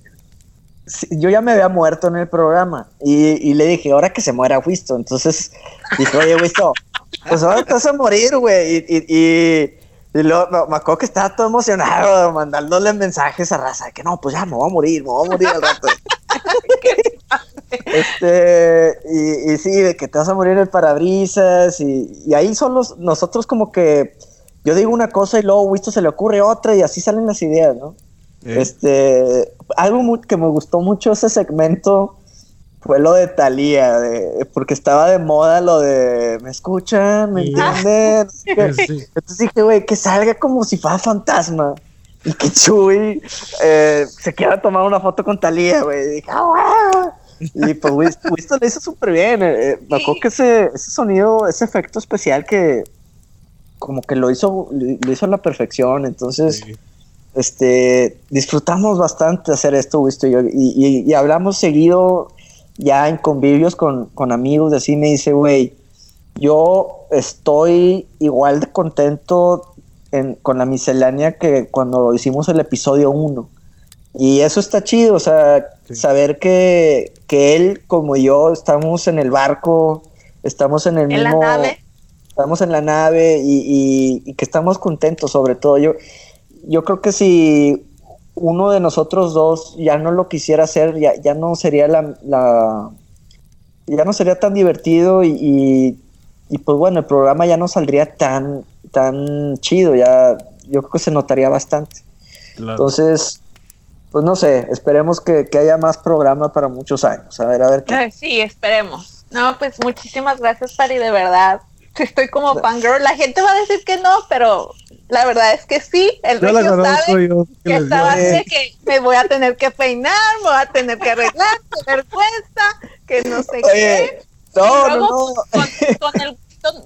yo ya me había muerto en el programa y, le dije, ahora que se muera Wisto. Entonces dije, oye, Wisto, pues ahora te vas a morir, güey. y y luego me, acuerdo que estaba todo emocionado mandándole mensajes a raza de que no, pues ya me voy a morir, me voy a morir al rato. este, y, y, sí, de que te vas a morir en el parabrisas, y, ahí son los, nosotros como que yo digo una cosa y luego Wisto se le ocurre otra y así salen las ideas, ¿no? Este, algo que me gustó mucho ese segmento fue lo de Talía, porque estaba de moda lo de me escuchan, me entienden. Entonces dije, güey, que salga como si fuera fantasma. Y que Chuy eh, se quiera tomar una foto con Talía, güey. Y dije, ah, Y pues Wisto le hizo súper bien. Eh, eh, me acuerdo que ese, ese sonido, ese efecto especial que como que lo hizo, lo hizo a la perfección. Entonces, este, disfrutamos bastante hacer esto, Wisto y yo. y hablamos seguido ya en convivios con, con amigos, así me dice, güey, yo estoy igual de contento con la miscelánea que cuando hicimos el episodio 1. Y eso está chido, o sea, saber que, que, él como yo estamos en el barco, estamos en el mismo... Estamos en la nave y, y, que estamos contentos sobre todo. Yo, yo creo que si uno de nosotros dos ya no lo quisiera hacer, ya, ya no sería la, ya no sería tan divertido y, y, pues bueno, el programa ya no saldría tan, tan chido, ya yo creo que se notaría bastante. Entonces, pues no sé, esperemos que, haya más programa para muchos años. A ver, a ver qué. Sí, esperemos. No, pues muchísimas gracias, Pari, de verdad. Estoy como fangirl. La gente va a decir que no, pero la verdad es que sí, el regio sabe que estaba de que me voy a tener que peinar, me voy a tener que arreglar, qué vergüenza, que no sé qué. No, no, no. Con, el,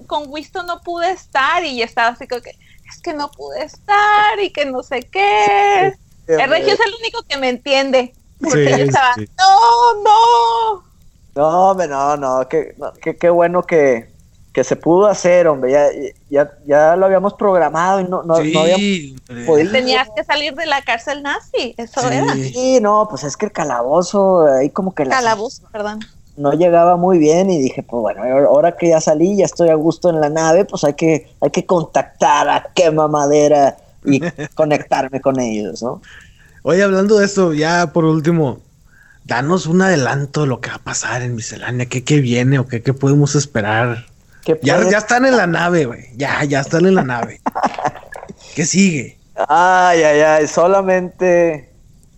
con Wisto no pude estar y estaba así como que, es que no pude estar y que no sé qué. el Regio es el único que me entiende. Porque yo estaba, no, no. No, no, no, qué, qué bueno que, que se pudo hacer, hombre. Ya, ya, ya lo habíamos programado y no, no, habíamos podido. Tenías que salir de la cárcel nazi, eso era. Sí, no, pues es que el calabozo, ahí como que... Calabozo, perdón. No llegaba muy bien y dije, pues bueno, ahora que ya salí, ya estoy a gusto en la nave, pues hay que, hay que contactar a quema madera y conectarme con ellos, ¿no? Oye, hablando de eso, ya por último, danos un adelanto de lo que va a pasar en Miscelánea, qué, qué viene o qué, qué podemos esperar. Ya, ya están en la nave, güey. Ya, ya están en la nave. ¿Qué sigue? Ay, ay, ay. Solamente.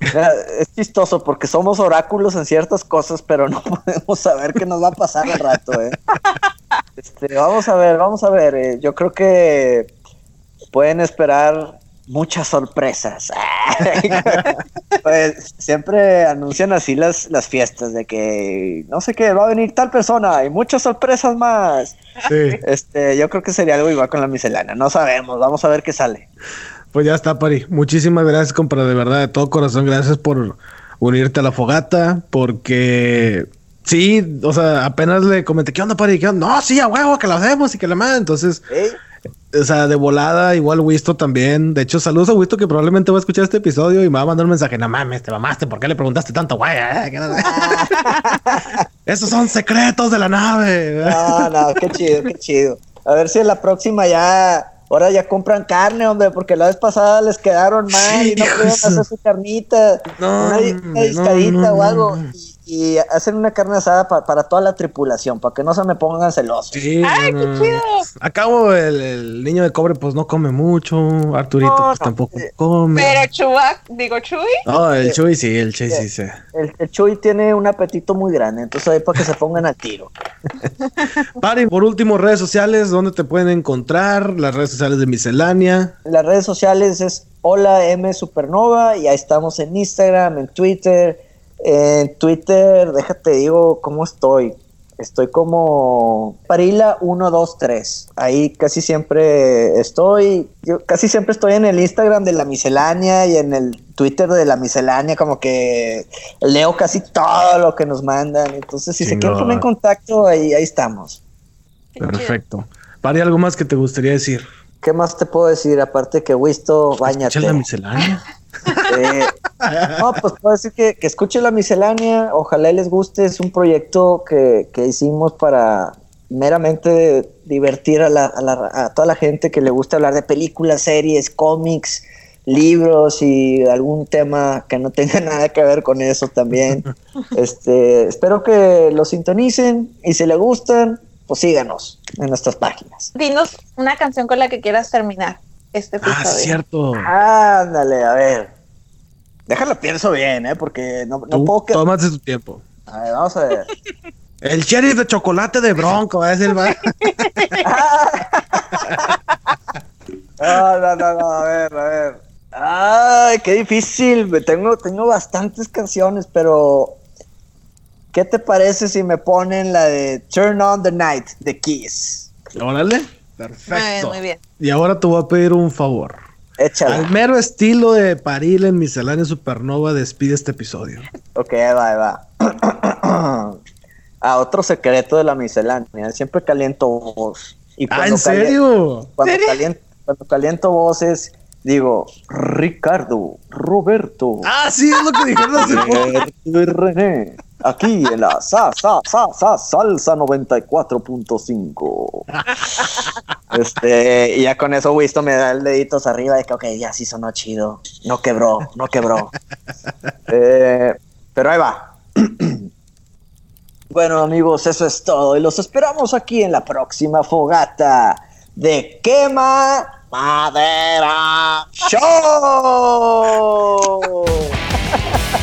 Es chistoso porque somos oráculos en ciertas cosas, pero no podemos saber qué nos va a pasar al rato, ¿eh? Este, vamos a ver, vamos a ver. Eh, yo creo que pueden esperar muchas sorpresas. pues siempre anuncian así las, las fiestas de que no sé qué, va a venir tal persona y muchas sorpresas más. Este, yo creo que sería algo igual con la miscelánea. No sabemos, vamos a ver qué sale. Pues ya está, Pari. Muchísimas gracias, compra, de verdad, de todo corazón. Gracias por unirte a la fogata, porque sí, o sea, apenas le comenté, ¿qué onda, Pari? ¿Qué onda? No, sí, a huevo, que lo hacemos y que la manda. Entonces, o sea, de volada, igual Wisto también. De hecho, saludos a Wisto que probablemente va a escuchar este episodio y me va a mandar un mensaje. No mames, te mamaste. ¿Por qué le preguntaste tanto, güey? Esos son secretos de la nave. no, no, qué chido, qué chido. A ver si en la próxima ya, ahora ya compran carne, hombre, porque la vez pasada les quedaron mal y no pudieron hacer su carnita. No, una, discadita o algo y hacen una carne asada para toda la tripulación, para que no se me pongan celosos. ¡Ay, qué chido! Acabo, el, niño de cobre pues no come mucho, Arturito pues tampoco come. Pero Chubac, digo Chuy. No, el Chuy sí, el Chuy sí, sí. El, Chuy tiene un apetito muy grande, entonces ahí para que se pongan al tiro. Pari, por último, redes sociales, ¿dónde te pueden encontrar? Las redes sociales de Miscelánea. Las redes sociales es Hola M Supernova y ahí estamos en Instagram, en Twitter en Twitter, déjate digo cómo estoy. Estoy como Parila123. Ahí casi siempre estoy. Yo casi siempre estoy en el Instagram de la miscelánea y en el Twitter de la miscelánea. Como que leo casi todo lo que nos mandan. Entonces, si se quieren poner en contacto, ahí, ahí estamos. Perfecto. Pari, ¿algo más que te gustaría decir? ¿Qué más te puedo decir? Aparte que Wisto, bañate. la miscelánea? Eh, no, pues puedo decir que, que escuchen la miscelánea, ojalá les guste, es un proyecto que, hicimos para meramente divertir a, la, a, toda la gente que le gusta hablar de películas, series, cómics, libros y algún tema que no tenga nada que ver con eso también. Este, espero que lo sintonicen y si les gustan, pues síganos en nuestras páginas. Dinos una canción con la que quieras terminar este ah, episodio. Ah, cierto. Ándale, a ver. Déjalo pienso bien, ¿eh? Porque no, no puedo que... Tómate tu tiempo. A ver, vamos a ver. El cherry de chocolate de bronco, va a decir, va. no, no, no, no, a ver, a ver. Ay, qué difícil. Tengo, tengo bastantes canciones, pero ¿qué te parece si me ponen la de Turn on the Night de Kiss? Órale. Perfecto. Muy bien, Y ahora te voy a pedir un favor. Échale. Al mero estilo de Paril en Miscelánea Supernova, despide este episodio. Ok, va, va. a otro secreto de la miscelánea. Siempre caliento voz. Y ah, ¿en serio? Cuando, Caliento, cuando caliento voces, digo, Ricardo, Roberto. Ah, sí, es lo que dijeron hace René. Aquí en la sa, sa, sa, sa, salsa 94.5. este, y ya con eso Wisto me da el deditos arriba de que, ok, ya sí sonó chido. No quebró, no quebró. Eh, pero ahí va. bueno, amigos, eso es todo. Y los esperamos aquí en la próxima fogata de Quema Madera Show.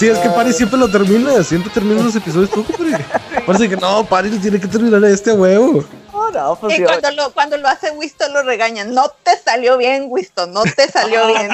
Sí, es que Paris siempre lo termina, siempre termina los episodios tú, Parece que no, Paris tiene que terminar este huevo. No, pues y cuando lo, cuando lo hace Wisto lo regañan. No te salió bien, Wisto, no te salió bien.